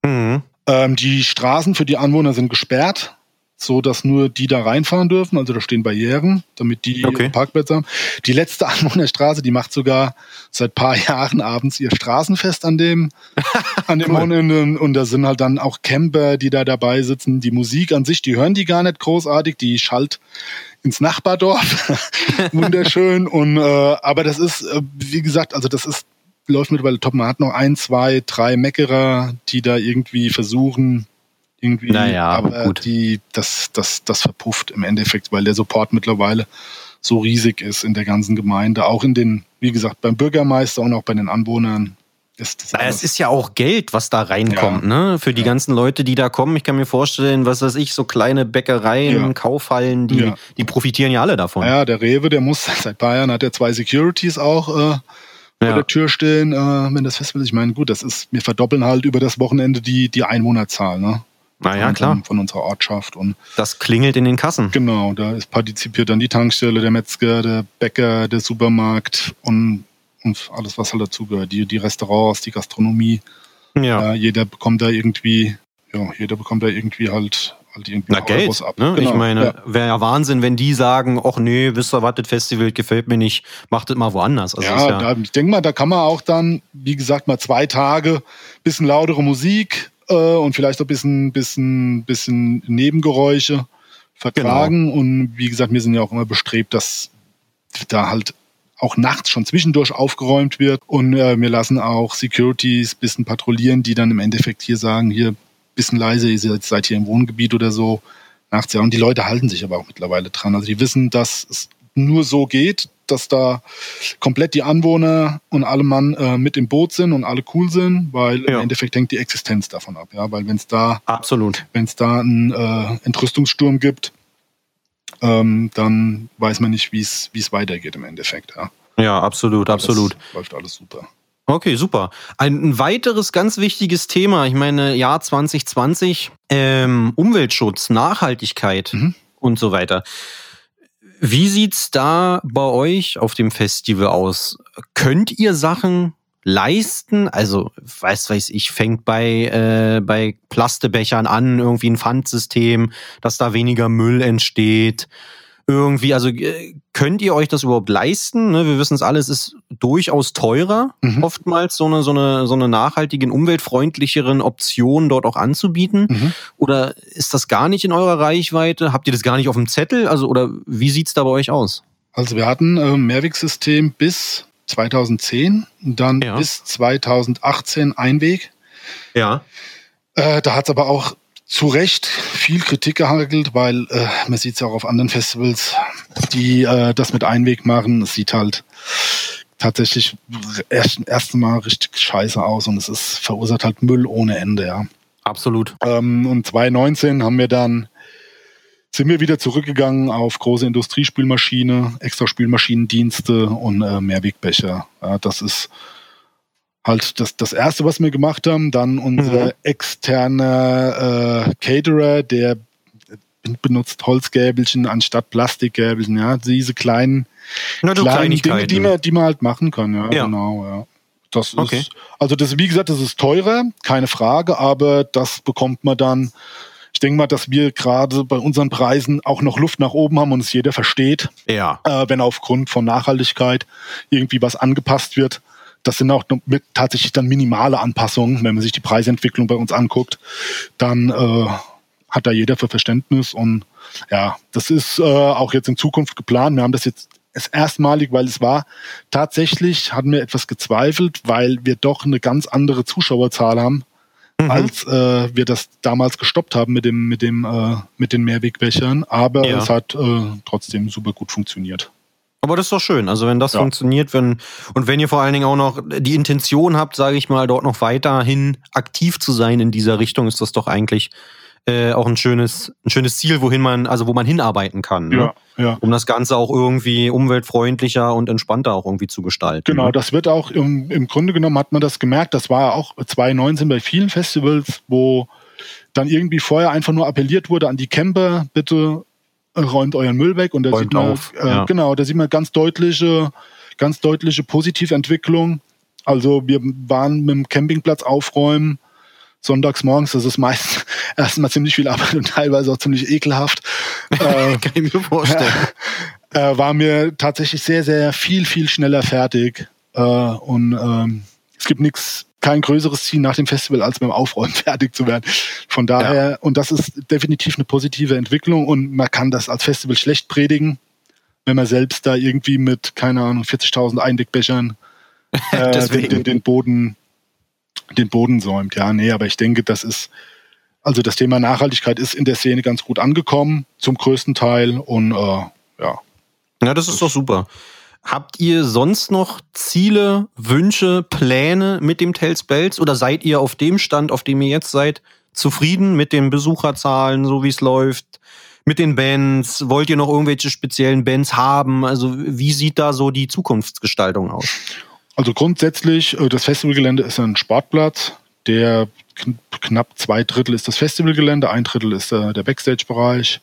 Mhm. Ähm, die Straßen für die Anwohner sind gesperrt so dass nur die da reinfahren dürfen. Also da stehen Barrieren, damit die okay. Parkplätze haben. Die letzte Anwohnerstraße, die macht sogar seit paar Jahren abends ihr Straßenfest an dem, an dem cool. Wochenende. Und da sind halt dann auch Camper, die da dabei sitzen. Die Musik an sich, die hören die gar nicht großartig. Die schallt ins Nachbardorf. Wunderschön. Und äh, aber das ist, äh, wie gesagt, also das ist läuft mittlerweile top. Man hat noch ein, zwei, drei Meckerer, die da irgendwie versuchen, irgendwie. Naja, aber gut. Die, das, das, das verpufft im Endeffekt, weil der Support mittlerweile so riesig ist in der ganzen Gemeinde, auch in den, wie gesagt, beim Bürgermeister und auch bei den Anwohnern. Ist naja, es ist ja auch Geld, was da reinkommt, ja. ne? Für die ja. ganzen Leute, die da kommen. Ich kann mir vorstellen, was weiß ich, so kleine Bäckereien, ja. Kaufhallen, die, die profitieren ja alle davon. Ja, der Rewe, der muss seit Bayern hat er zwei Securities auch äh, vor der Tür stehen, äh, wenn das Festival. Ich meine, gut, das ist, wir verdoppeln halt über das Wochenende die, die Einwohnerzahl, ne? Naja, klar. Von unserer Ortschaft. Und das klingelt in den Kassen. Genau, da ist partizipiert dann die Tankstelle, der Metzger, der Bäcker, der Supermarkt und, und alles, was halt dazugehört. Die, die Restaurants, die Gastronomie. Ja. Äh, jeder bekommt da irgendwie, ja, jeder bekommt da irgendwie halt halt irgendwie Na, Geld, ab. Ne? Genau, ich meine, ja. wäre ja Wahnsinn, wenn die sagen, ach nee, wisst ihr was, das Festival gefällt mir nicht, macht es mal woanders. Also ja, ja da, ich denke mal, da kann man auch dann, wie gesagt, mal zwei Tage bisschen lautere Musik, äh, und vielleicht auch ein bisschen, bisschen, bisschen Nebengeräusche vertragen. Genau. Und wie gesagt, wir sind ja auch immer bestrebt, dass da halt auch nachts schon zwischendurch aufgeräumt wird. Und äh, wir lassen auch Securities ein bisschen patrouillieren, die dann im Endeffekt hier sagen, hier ein bisschen leise, ihr seid hier im Wohngebiet oder so. Nachts ja. Und die Leute halten sich aber auch mittlerweile dran. Also die wissen, dass es nur so geht, dass da komplett die Anwohner und alle Mann äh, mit im Boot sind und alle cool sind, weil ja. im Endeffekt hängt die Existenz davon ab. Ja, weil wenn es da absolut, wenn es da einen äh, Entrüstungssturm gibt, ähm, dann weiß man nicht, wie es wie es weitergeht im Endeffekt. Ja, ja absolut, absolut. Das läuft alles super. Okay, super. Ein weiteres ganz wichtiges Thema, ich meine, Jahr 2020, ähm, Umweltschutz, Nachhaltigkeit mhm. und so weiter. Wie sieht's da bei euch auf dem Festival aus? Könnt ihr Sachen leisten? Also, weiß weiß ich, fängt bei, äh, bei Plastebechern an, irgendwie ein Pfandsystem, dass da weniger Müll entsteht irgendwie, also äh, könnt ihr euch das überhaupt leisten? Ne? Wir wissen es alles, ist durchaus teurer, mhm. oftmals so eine, so eine, so eine nachhaltigen, umweltfreundlicheren Option dort auch anzubieten. Mhm. Oder ist das gar nicht in eurer Reichweite? Habt ihr das gar nicht auf dem Zettel? Also, oder wie sieht's da bei euch aus? Also wir hatten ein äh, Mehrwegsystem bis 2010, dann ja. bis 2018 Einweg. Ja. Äh, da hat es aber auch zu Recht viel Kritik gehagelt, weil äh, man sieht es ja auch auf anderen Festivals, die äh, das mit Einweg machen. Es sieht halt tatsächlich erst, erst Mal richtig scheiße aus und es ist verursacht halt Müll ohne Ende, ja. Absolut. Ähm, und 2019 haben wir dann sind wir wieder zurückgegangen auf große Industriespülmaschine, extra Spülmaschinendienste und äh, Mehrwegbecher. Ja, das ist halt das, das erste, was wir gemacht haben. Dann unser mhm. externer äh, Caterer, der benutzt Holzgäbelchen anstatt Plastikgäbelchen, ja, diese kleinen, Na, kleinen Dinge, die man, die man halt machen kann, ja, ja. genau, ja. Das okay. also das, wie gesagt, das ist teurer, keine Frage, aber das bekommt man dann Ich denke mal, dass wir gerade bei unseren Preisen auch noch Luft nach oben haben und es jeder versteht. Ja. Äh, wenn aufgrund von Nachhaltigkeit irgendwie was angepasst wird. Das sind auch mit tatsächlich dann minimale Anpassungen, wenn man sich die Preisentwicklung bei uns anguckt. Dann äh, hat da jeder für Verständnis und ja, das ist äh, auch jetzt in Zukunft geplant. Wir haben das jetzt es erstmalig, weil es war tatsächlich, hatten wir etwas gezweifelt, weil wir doch eine ganz andere Zuschauerzahl haben, mhm. als äh, wir das damals gestoppt haben mit dem mit dem äh, mit den Mehrwegbechern. Aber ja. es hat äh, trotzdem super gut funktioniert. Aber das ist doch schön. Also wenn das ja. funktioniert, wenn und wenn ihr vor allen Dingen auch noch die Intention habt, sage ich mal, dort noch weiterhin aktiv zu sein in dieser Richtung, ist das doch eigentlich äh, auch ein schönes, ein schönes Ziel, wohin man, also wo man hinarbeiten kann. Ne? Ja, ja. Um das Ganze auch irgendwie umweltfreundlicher und entspannter auch irgendwie zu gestalten. Genau, ne? das wird auch im, im Grunde genommen hat man das gemerkt, das war auch 2019 bei vielen Festivals, wo dann irgendwie vorher einfach nur appelliert wurde an die Camper, bitte räumt euren Müll weg und da sieht man, äh, ja. genau, da sieht man ganz deutliche, ganz deutliche Positiventwicklung. Also wir waren mit dem Campingplatz aufräumen, sonntags morgens, das ist meist erstmal ziemlich viel Arbeit und teilweise auch ziemlich ekelhaft. äh, Kann ich mir vorstellen. Äh, war mir tatsächlich sehr, sehr viel, viel schneller fertig. Äh, und ähm, es gibt nichts, kein größeres Ziel nach dem Festival, als beim Aufräumen fertig zu werden. Von daher, ja. und das ist definitiv eine positive Entwicklung und man kann das als Festival schlecht predigen, wenn man selbst da irgendwie mit, keine Ahnung, 40.000 Eindeckbechern äh, den, den, den Boden den Boden säumt. Ja, nee, aber ich denke, das ist, also das Thema Nachhaltigkeit ist in der Szene ganz gut angekommen, zum größten Teil. Und äh, ja. Ja, das ist doch super. Habt ihr sonst noch Ziele, Wünsche, Pläne mit dem Tales Bells oder seid ihr auf dem Stand, auf dem ihr jetzt seid, zufrieden mit den Besucherzahlen, so wie es läuft? Mit den Bands? Wollt ihr noch irgendwelche speziellen Bands haben? Also wie sieht da so die Zukunftsgestaltung aus? Also grundsätzlich, äh, das Festivalgelände ist ein Sportplatz, der knapp zwei Drittel ist das Festivalgelände, ein Drittel ist äh, der Backstage-Bereich.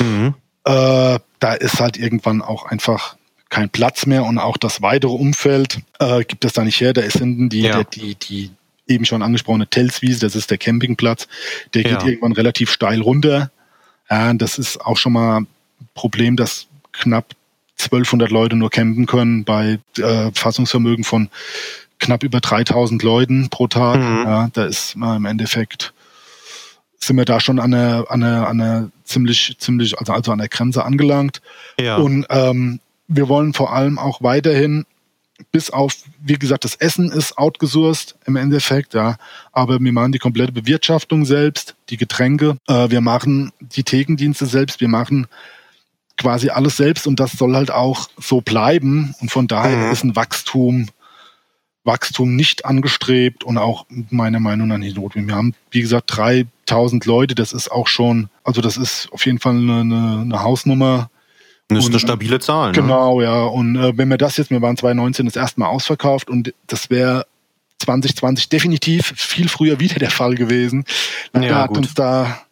Mhm. Äh, da ist halt irgendwann auch einfach kein Platz mehr und auch das weitere Umfeld äh, gibt es da nicht her. Da ist hinten die, ja. die, die, eben schon angesprochene Telswiese, das ist der Campingplatz, der geht ja. irgendwann relativ steil runter. Ja, das ist auch schon mal ein Problem, dass knapp 1200 Leute nur campen können bei äh, Fassungsvermögen von knapp über 3000 Leuten pro Tag. Mhm. Ja, da ist man im Endeffekt sind wir da schon an einer, an einer, an einer ziemlich, ziemlich, also, also an der Grenze angelangt. Ja. Und ähm, wir wollen vor allem auch weiterhin, bis auf, wie gesagt, das Essen ist outgesourced im Endeffekt, ja. Aber wir machen die komplette Bewirtschaftung selbst, die Getränke, äh, wir machen die Thekendienste selbst, wir machen quasi alles selbst und das soll halt auch so bleiben. Und von daher mhm. ist ein Wachstum, Wachstum nicht angestrebt und auch meiner Meinung nach nicht notwendig. Wir haben, wie gesagt, 3000 Leute, das ist auch schon, also das ist auf jeden Fall eine, eine, eine Hausnummer. Das ist eine stabile Zahl. Ne? Genau, ja. Und äh, wenn wir das jetzt, wir waren 2019 das erste Mal ausverkauft und das wäre 2020 definitiv viel früher wieder der Fall gewesen. Ja, da hat gut. uns da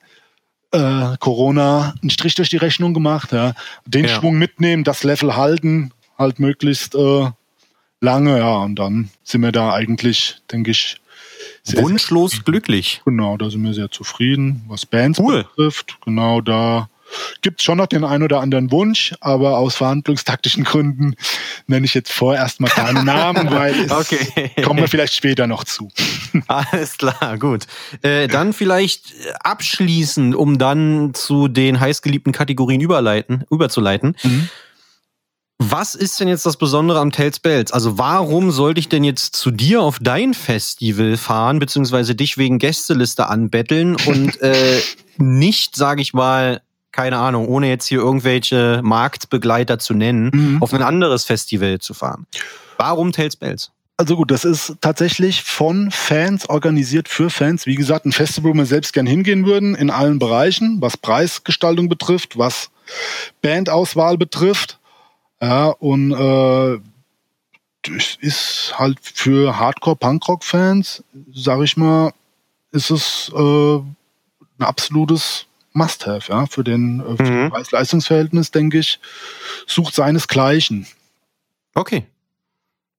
äh, Corona einen Strich durch die Rechnung gemacht. Ja. Den ja. Schwung mitnehmen, das Level halten, halt möglichst äh, lange, ja. Und dann sind wir da eigentlich, denke ich, sehr, wunschlos glücklich. Genau, da sind wir sehr zufrieden, was Bands cool. betrifft. Genau, da gibt es schon noch den einen oder anderen Wunsch, aber aus verhandlungstaktischen Gründen nenne ich jetzt vorerst mal keine Namen, weil es okay. kommen wir vielleicht später noch zu. Alles klar, gut. Äh, dann vielleicht abschließend, um dann zu den heißgeliebten Kategorien überleiten, überzuleiten. Mhm. Was ist denn jetzt das Besondere am Tales Bells? Also warum sollte ich denn jetzt zu dir auf dein Festival fahren, beziehungsweise dich wegen Gästeliste anbetteln und äh, nicht, sage ich mal, keine Ahnung, ohne jetzt hier irgendwelche Marktbegleiter zu nennen, mhm. auf ein anderes Festival zu fahren. Warum Tales Bells? Also gut, das ist tatsächlich von Fans organisiert für Fans. Wie gesagt, ein Festival, wo wir selbst gern hingehen würden, in allen Bereichen, was Preisgestaltung betrifft, was Bandauswahl betrifft. Ja, und äh, das ist halt für Hardcore-Punkrock-Fans, sag ich mal, ist es äh, ein absolutes Must-Have, ja, für den äh, mhm. Preis-Leistungsverhältnis, denke ich, sucht seinesgleichen. Okay.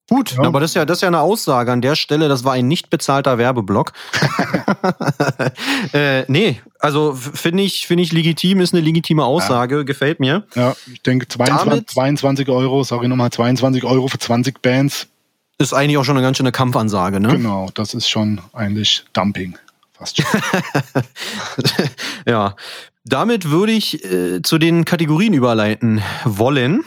Gut, ja. aber das ist, ja, das ist ja eine Aussage an der Stelle. Das war ein nicht bezahlter Werbeblock. äh, nee, Also finde ich, finde ich legitim, ist eine legitime Aussage, ja. gefällt mir. Ja, ich denke 22, Damit 22 Euro, sorry nochmal, 22 Euro für 20 Bands. Ist eigentlich auch schon eine ganz schöne Kampfansage, ne? Genau, das ist schon eigentlich Dumping. Fast schon. ja. Damit würde ich äh, zu den Kategorien überleiten wollen.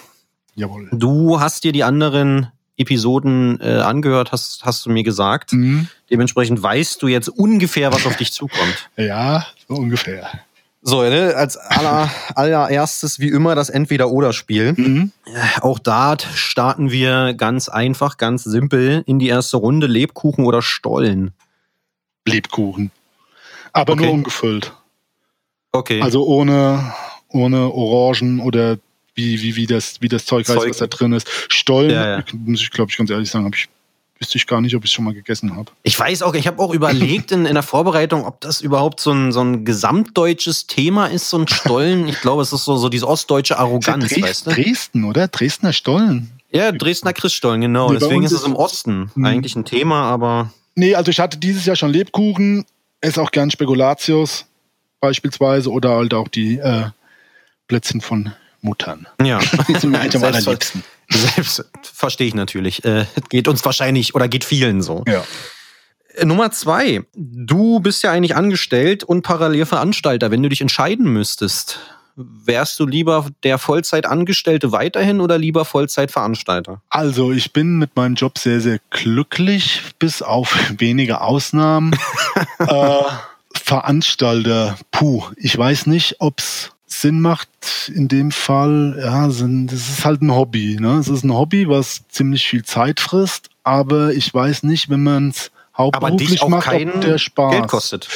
Jawohl. Du hast dir die anderen Episoden äh, angehört, hast, hast du mir gesagt. Mhm. Dementsprechend weißt du jetzt ungefähr, was auf dich zukommt. Ja, so ungefähr. So, ne, als aller, allererstes wie immer das Entweder-Oder-Spiel. Mhm. Auch da starten wir ganz einfach, ganz simpel in die erste Runde. Lebkuchen oder Stollen? Lebkuchen. Aber okay. nur ungefüllt. Okay. Also ohne, ohne Orangen oder wie, wie, wie, das, wie das Zeug, Zeug. heißt, was da drin ist. Stollen, ja, ja. muss ich, glaube ich, ganz ehrlich sagen, habe ich wüsste ich gar nicht, ob ich es schon mal gegessen habe. Ich weiß auch, ich habe auch überlegt in, in der Vorbereitung, ob das überhaupt so ein, so ein gesamtdeutsches Thema ist, so ein Stollen. Ich glaube, es ist so, so diese ostdeutsche Arroganz, Dres weißt du? Dresden, oder? Dresdner Stollen. Ja, Dresdner Christstollen, genau. Nee, Deswegen ist es im Osten hm. eigentlich ein Thema, aber. Nee, also ich hatte dieses Jahr schon Lebkuchen, esse auch gern Spekulatius beispielsweise oder halt auch die äh, Plätzchen von Muttern. Ja. Die sind mir eigentlich am allerliebsten. Selbst verstehe ich natürlich. Äh, geht uns wahrscheinlich oder geht vielen so. Ja. Äh, Nummer zwei. Du bist ja eigentlich angestellt und parallel Veranstalter. Wenn du dich entscheiden müsstest, wärst du lieber der Vollzeitangestellte weiterhin oder lieber Vollzeitveranstalter? Also, ich bin mit meinem Job sehr, sehr glücklich, bis auf wenige Ausnahmen. äh, Veranstalter, puh, ich weiß nicht, ob's Sinn macht in dem Fall, ja, sind, das ist halt ein Hobby. Ne? Es ist ein Hobby, was ziemlich viel Zeit frisst, aber ich weiß nicht, wenn man es hauptberuflich macht, ob der Spaß Geld kostet.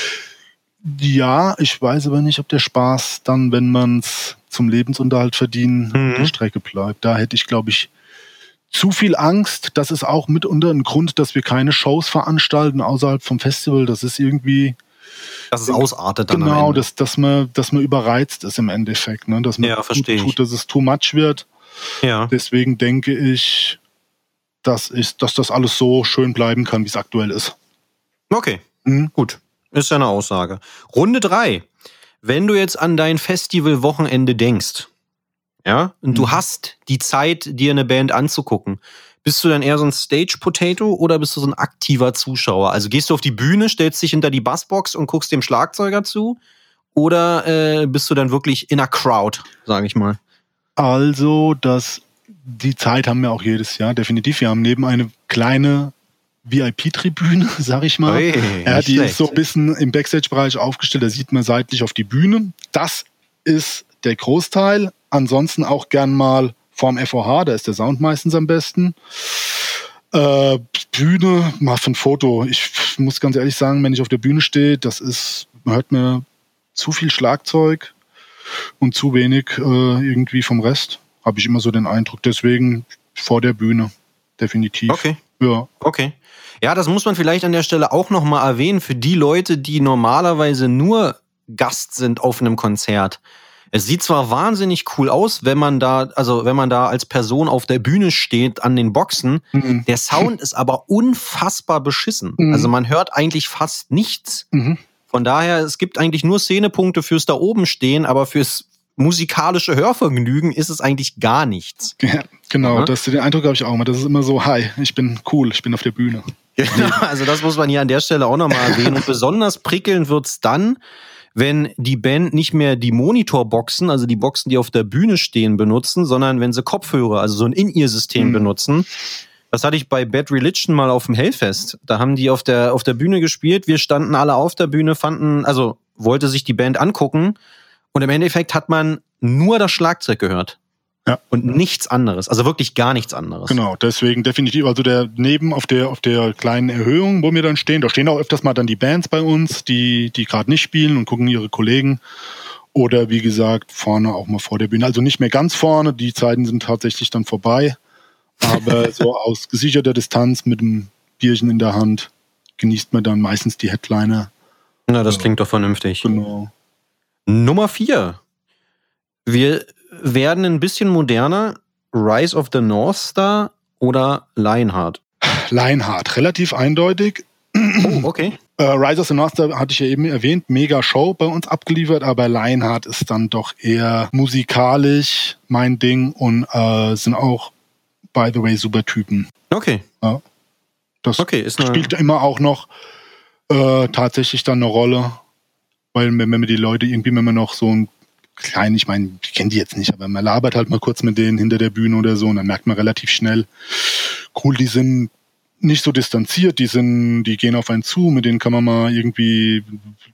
Ja, ich weiß aber nicht, ob der Spaß dann, wenn man es zum Lebensunterhalt verdienen, mhm. der Strecke bleibt. Da hätte ich, glaube ich, zu viel Angst. Das ist auch mitunter ein Grund, dass wir keine Shows veranstalten außerhalb vom Festival. Das ist irgendwie dass es ausartet dann Genau, dass, dass, man, dass man überreizt ist im Endeffekt. Ne? Dass man ja, verstehe tut, dass es too much wird. Ja. Deswegen denke ich, dass, ich, dass das alles so schön bleiben kann, wie es aktuell ist. Okay, mhm. gut. Ist ja eine Aussage. Runde drei. Wenn du jetzt an dein Festival-Wochenende denkst, ja, und mhm. du hast die Zeit, dir eine Band anzugucken, bist du dann eher so ein Stage-Potato oder bist du so ein aktiver Zuschauer? Also gehst du auf die Bühne, stellst dich hinter die Bassbox und guckst dem Schlagzeuger zu? Oder äh, bist du dann wirklich in a Crowd, sage ich mal? Also, das, die Zeit haben wir auch jedes Jahr, definitiv. Wir haben neben eine kleine VIP-Tribüne, sag ich mal. Hey, ja, die schlecht. ist so ein bisschen im Backstage-Bereich aufgestellt, da sieht man seitlich auf die Bühne. Das ist der Großteil. Ansonsten auch gern mal vorm FOH, da ist der Sound meistens am besten. Äh, Bühne, mal für ein Foto. Ich muss ganz ehrlich sagen, wenn ich auf der Bühne stehe, das ist, man hört mir zu viel Schlagzeug und zu wenig äh, irgendwie vom Rest. Habe ich immer so den Eindruck. Deswegen vor der Bühne, definitiv. Okay. Ja. Okay. Ja, das muss man vielleicht an der Stelle auch nochmal erwähnen für die Leute, die normalerweise nur Gast sind auf einem Konzert. Es sieht zwar wahnsinnig cool aus, wenn man da, also wenn man da als Person auf der Bühne steht an den Boxen. Mhm. Der Sound ist aber unfassbar beschissen. Mhm. Also man hört eigentlich fast nichts. Mhm. Von daher, es gibt eigentlich nur Szenepunkte fürs da oben stehen, aber fürs musikalische Hörvergnügen ist es eigentlich gar nichts. Ja, genau, ja? Das, den Eindruck habe ich auch immer. Das ist immer so, hi, ich bin cool, ich bin auf der Bühne. Genau, also das muss man hier an der Stelle auch nochmal erwähnen. Und besonders prickelnd wird's dann, wenn die Band nicht mehr die Monitorboxen, also die Boxen, die auf der Bühne stehen, benutzen, sondern wenn sie Kopfhörer, also so ein In-Ear-System mhm. benutzen. Das hatte ich bei Bad Religion mal auf dem Hellfest. Da haben die auf der, auf der Bühne gespielt. Wir standen alle auf der Bühne, fanden, also wollte sich die Band angucken. Und im Endeffekt hat man nur das Schlagzeug gehört. Ja. Und nichts anderes. Also wirklich gar nichts anderes. Genau, deswegen definitiv. Also der neben auf der auf der kleinen Erhöhung, wo wir dann stehen, da stehen auch öfters mal dann die Bands bei uns, die, die gerade nicht spielen und gucken ihre Kollegen. Oder wie gesagt, vorne auch mal vor der Bühne. Also nicht mehr ganz vorne, die Zeiten sind tatsächlich dann vorbei. Aber so aus gesicherter Distanz mit einem Bierchen in der Hand genießt man dann meistens die Headliner. Na, das klingt doch vernünftig. Genau. Nummer vier. Wir werden ein bisschen moderner. Rise of the North Star oder Lionheart? Lionheart, relativ eindeutig. Oh, okay. Äh, Rise of the North Star hatte ich ja eben erwähnt, mega Show bei uns abgeliefert, aber Lionheart ist dann doch eher musikalisch mein Ding und äh, sind auch, by the way, super Typen. Okay. Ja. Das okay, spielt immer auch noch äh, tatsächlich dann eine Rolle, weil wenn man die Leute irgendwie, wenn man noch so ein klein, ich meine, ich kenne die jetzt nicht, aber man labert halt mal kurz mit denen hinter der Bühne oder so und dann merkt man relativ schnell, cool, die sind nicht so distanziert, die sind, die gehen auf einen zu, mit denen kann man mal irgendwie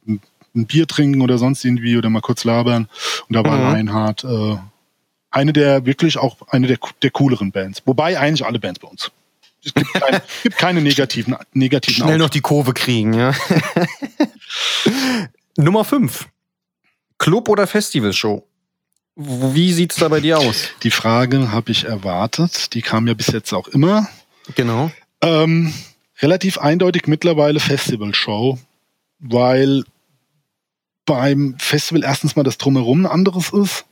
ein Bier trinken oder sonst irgendwie oder mal kurz labern. Und da war mhm. Reinhard äh, eine der wirklich auch eine der, der cooleren Bands. Wobei eigentlich alle Bands bei uns. Es gibt, kein, gibt keine negativen negativen Schnell noch die Kurve kriegen, ja. Nummer 5. Club oder Festivalshow? Wie sieht's da bei dir aus? Die Frage habe ich erwartet. Die kam ja bis jetzt auch immer. Genau. Ähm, relativ eindeutig mittlerweile Festivalshow, weil beim Festival erstens mal das Drumherum ein anderes ist.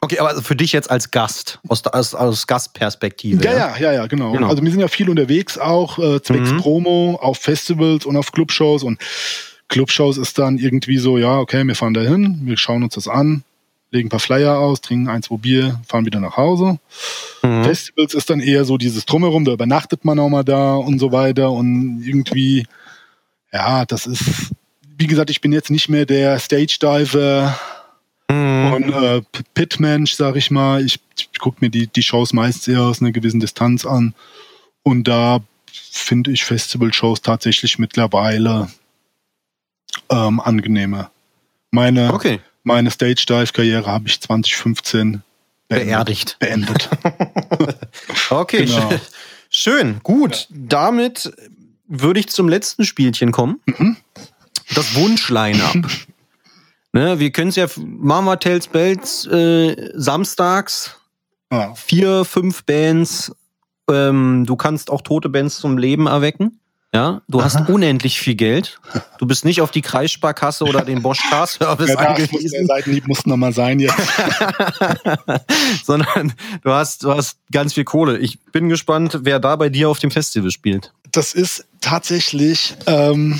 Okay, aber für dich jetzt als Gast, aus, aus, aus Gastperspektive. Ja, ja, ja, ja, genau. genau. Also wir sind ja viel unterwegs auch, äh, zwecks mhm. Promo, auf Festivals und auf Clubshows und Clubshows ist dann irgendwie so, ja, okay, wir fahren da hin, wir schauen uns das an, legen ein paar Flyer aus, trinken ein, zwei Bier, fahren wieder nach Hause. Mhm. Festivals ist dann eher so dieses Drumherum, da übernachtet man auch mal da und so weiter und irgendwie, ja, das ist, wie gesagt, ich bin jetzt nicht mehr der Stage Diver mhm. und äh, Pitmensch, sag ich mal. Ich, ich gucke mir die, die Shows meist eher aus einer gewissen Distanz an und da finde ich Festival-Shows tatsächlich mittlerweile ähm, angenehmer. Meine, okay meine Stage Dive Karriere habe ich 2015 beerdigt. Beendet. okay, genau. schön. Gut, damit würde ich zum letzten Spielchen kommen. Mhm. Das Wunschline-up. ne, wir können es ja, machen wir Tales Bells äh, samstags. Ja. Vier, fünf Bands. Ähm, du kannst auch tote Bands zum Leben erwecken. Ja, du Aha. hast unendlich viel Geld. Du bist nicht auf die Kreissparkasse oder den Bosch Car Service ja, angewiesen. Der Seitenhieb muss nochmal sein jetzt. Sondern du hast, du hast ganz viel Kohle. Ich bin gespannt, wer da bei dir auf dem Festival spielt. Das ist tatsächlich, ähm,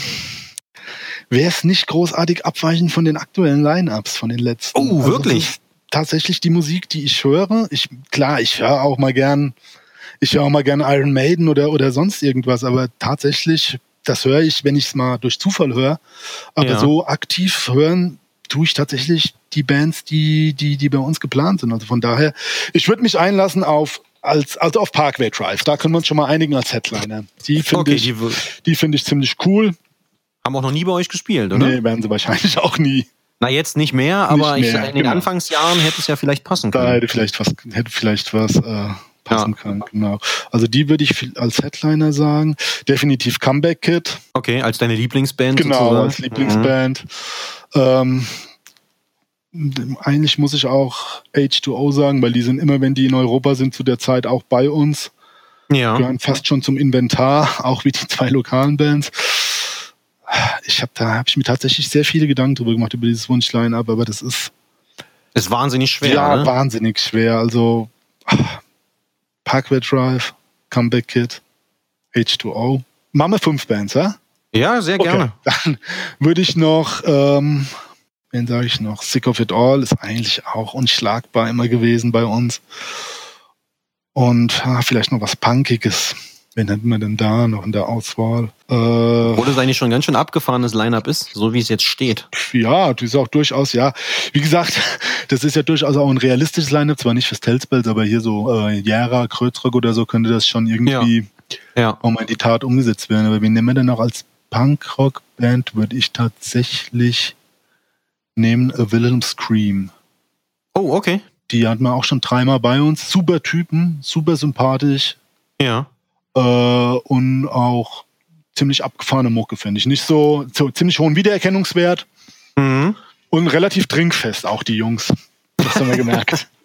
wäre es nicht großartig abweichend von den aktuellen Line-Ups, von den letzten. Oh, also wirklich? tatsächlich die Musik, die ich höre. Ich, klar, ich höre auch mal gern ich höre auch mal gerne Iron Maiden oder, oder sonst irgendwas, aber tatsächlich, das höre ich, wenn ich es mal durch Zufall höre. Aber ja. so aktiv hören tue ich tatsächlich die Bands, die, die, die bei uns geplant sind. Also von daher, ich würde mich einlassen auf als, also auf Parkway Drive. Da können wir uns schon mal einigen als Headliner. Die finde okay, ich, die, die finde ich ziemlich cool. Haben auch noch nie bei euch gespielt, oder? Nee, werden sie wahrscheinlich auch nie. Na, jetzt nicht mehr, aber nicht mehr, ich, in den genau. Anfangsjahren hätte es ja vielleicht passen können. Da hätte vielleicht was, hätte vielleicht was äh, passen ja. kann. Genau. Also die würde ich als Headliner sagen. Definitiv Comeback Kid. Okay, als deine Lieblingsband. Genau, sozusagen. als Lieblingsband. Mhm. Ähm, eigentlich muss ich auch H2O sagen, weil die sind immer, wenn die in Europa sind, zu der Zeit auch bei uns. Ja. Gehören fast schon zum Inventar, auch wie die zwei lokalen Bands. Ich habe da habe ich mir tatsächlich sehr viele Gedanken drüber gemacht über dieses Wunschline-up, aber das ist ist wahnsinnig schwer. Ja, ne? wahnsinnig schwer. Also Parkway Drive, Comeback Kid, H2O. Machen wir fünf Bands, ja? Ja, sehr gerne. Okay. Dann würde ich noch, ähm, wen sage ich noch? Sick of It All ist eigentlich auch unschlagbar immer gewesen bei uns. Und ah, vielleicht noch was Punkiges. Wen hätten wir denn da noch in der Auswahl? Äh, Obwohl es eigentlich schon ganz schön abgefahrenes Line-Up ist, so wie es jetzt steht. Ja, das ist auch durchaus, ja. Wie gesagt, das ist ja durchaus auch ein realistisches Line-Up, zwar nicht fürs Telspelt, aber hier so äh, Jera, Krötrück oder so könnte das schon irgendwie ja. Ja. auch mal in die Tat umgesetzt werden. Aber wen nehmen wir denn noch als Punkrock-Band? Würde ich tatsächlich nehmen A Wilhelm Scream. Oh, okay. Die hatten wir auch schon dreimal bei uns. Super Typen, super sympathisch. Ja äh, und auch ziemlich abgefahrene Mucke, finde ich. Nicht so, so ziemlich hohen Wiedererkennungswert mhm. und relativ trinkfest, auch die Jungs. Das haben wir gemerkt.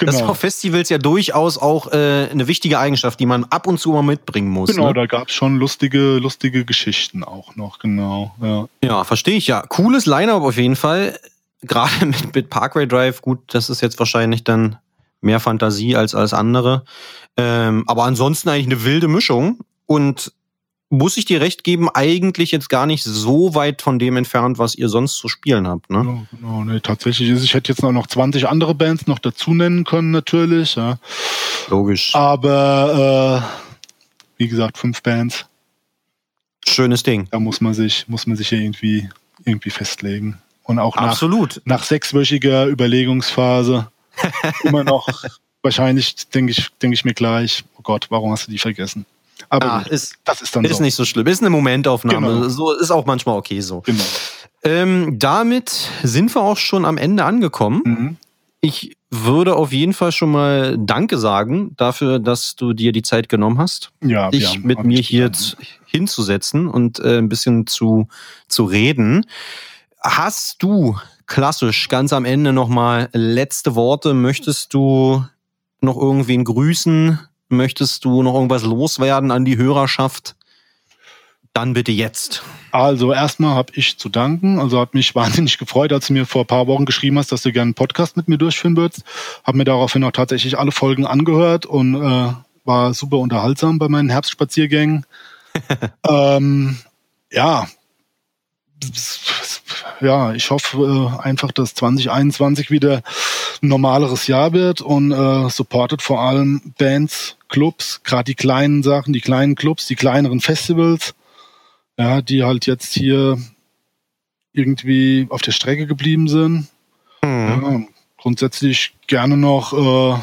Genau. Das ist auf Festivals ja durchaus auch äh, eine wichtige Eigenschaft, die man ab und zu mal mitbringen muss. Genau, ne? da gab es schon lustige, lustige Geschichten auch noch, genau. Ja, ja verstehe ich ja. Cooles Line-Up auf jeden Fall. Gerade mit, mit Parkway Drive, gut, das ist jetzt wahrscheinlich dann mehr Fantasie als als andere. Ähm, aber ansonsten eigentlich eine wilde Mischung. Und muss ich dir recht geben, eigentlich jetzt gar nicht so weit von dem entfernt, was ihr sonst zu spielen habt. Ne? Genau, genau nee, tatsächlich ist, ich hätte jetzt noch 20 andere Bands noch dazu nennen können, natürlich. Ja. Logisch. Aber äh, wie gesagt, fünf Bands. Schönes Ding. Da muss man sich, muss man sich ja irgendwie, irgendwie festlegen. Und auch nach, Absolut. nach sechswöchiger Überlegungsphase immer noch, wahrscheinlich denke ich, denke ich mir gleich, oh Gott, warum hast du die vergessen? Aber ah, ist, das ist dann ist so. nicht so schlimm. Ist eine Momentaufnahme. Genau. So ist auch manchmal okay so. Genau. Ähm, damit sind wir auch schon am Ende angekommen. Mhm. Ich würde auf jeden Fall schon mal Danke sagen dafür, dass du dir die Zeit genommen hast, ja, dich haben, mit mir hier hinzusetzen und äh, ein bisschen zu, zu reden. Hast du klassisch ganz am Ende nochmal letzte Worte? Möchtest du noch irgendwen grüßen? Möchtest du noch irgendwas loswerden an die Hörerschaft? Dann bitte jetzt. Also erstmal habe ich zu danken. Also hat mich wahnsinnig gefreut, als du mir vor ein paar Wochen geschrieben hast, dass du gerne einen Podcast mit mir durchführen würdest. Habe mir daraufhin auch tatsächlich alle Folgen angehört und äh, war super unterhaltsam bei meinen Herbstspaziergängen. ähm, ja, ja, ich hoffe äh, einfach, dass 2021 wieder ein normaleres Jahr wird und äh, supportet vor allem Bands, Clubs, gerade die kleinen Sachen, die kleinen Clubs, die kleineren Festivals, ja, die halt jetzt hier irgendwie auf der Strecke geblieben sind. Mhm. Ja, grundsätzlich gerne noch äh,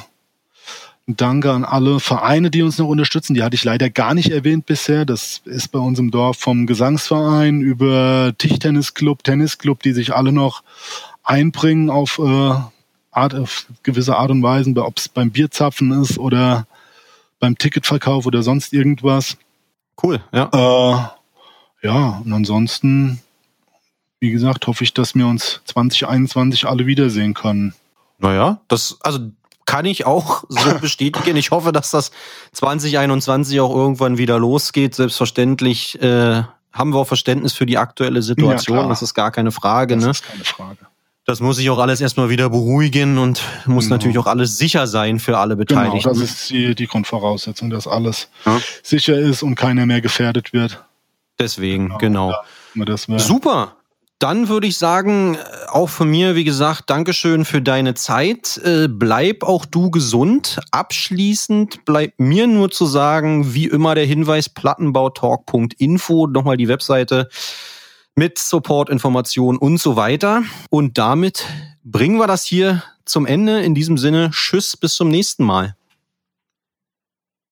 Danke an alle Vereine, die uns noch unterstützen. Die hatte ich leider gar nicht erwähnt bisher. Das ist bei uns im Dorf vom Gesangsverein über Tischtennisclub, Tennisclub, die sich alle noch einbringen auf, äh, Art, auf gewisse Art und Weise, ob es beim Bierzapfen ist oder beim Ticketverkauf oder sonst irgendwas. Cool, ja. Äh, ja, und ansonsten, wie gesagt, hoffe ich, dass wir uns 2021 alle wiedersehen können. Naja, das, also kann ich auch so bestätigen. Ich hoffe, dass das 2021 auch irgendwann wieder losgeht. Selbstverständlich äh, haben wir auch Verständnis für die aktuelle Situation. Ja, das ist gar keine Frage. Das ne? ist keine Frage. Das muss sich auch alles erstmal wieder beruhigen und muss genau. natürlich auch alles sicher sein für alle Beteiligten. Genau, das ist die, die Grundvoraussetzung, dass alles ja. sicher ist und keiner mehr gefährdet wird. Deswegen, genau. genau. Ja, Super. Dann würde ich sagen, auch von mir, wie gesagt, Dankeschön für deine Zeit. Äh, bleib auch du gesund. Abschließend bleibt mir nur zu sagen, wie immer der Hinweis plattenbautalk.info, nochmal die Webseite mit Support-Informationen und so weiter. Und damit bringen wir das hier zum Ende. In diesem Sinne, tschüss, bis zum nächsten Mal.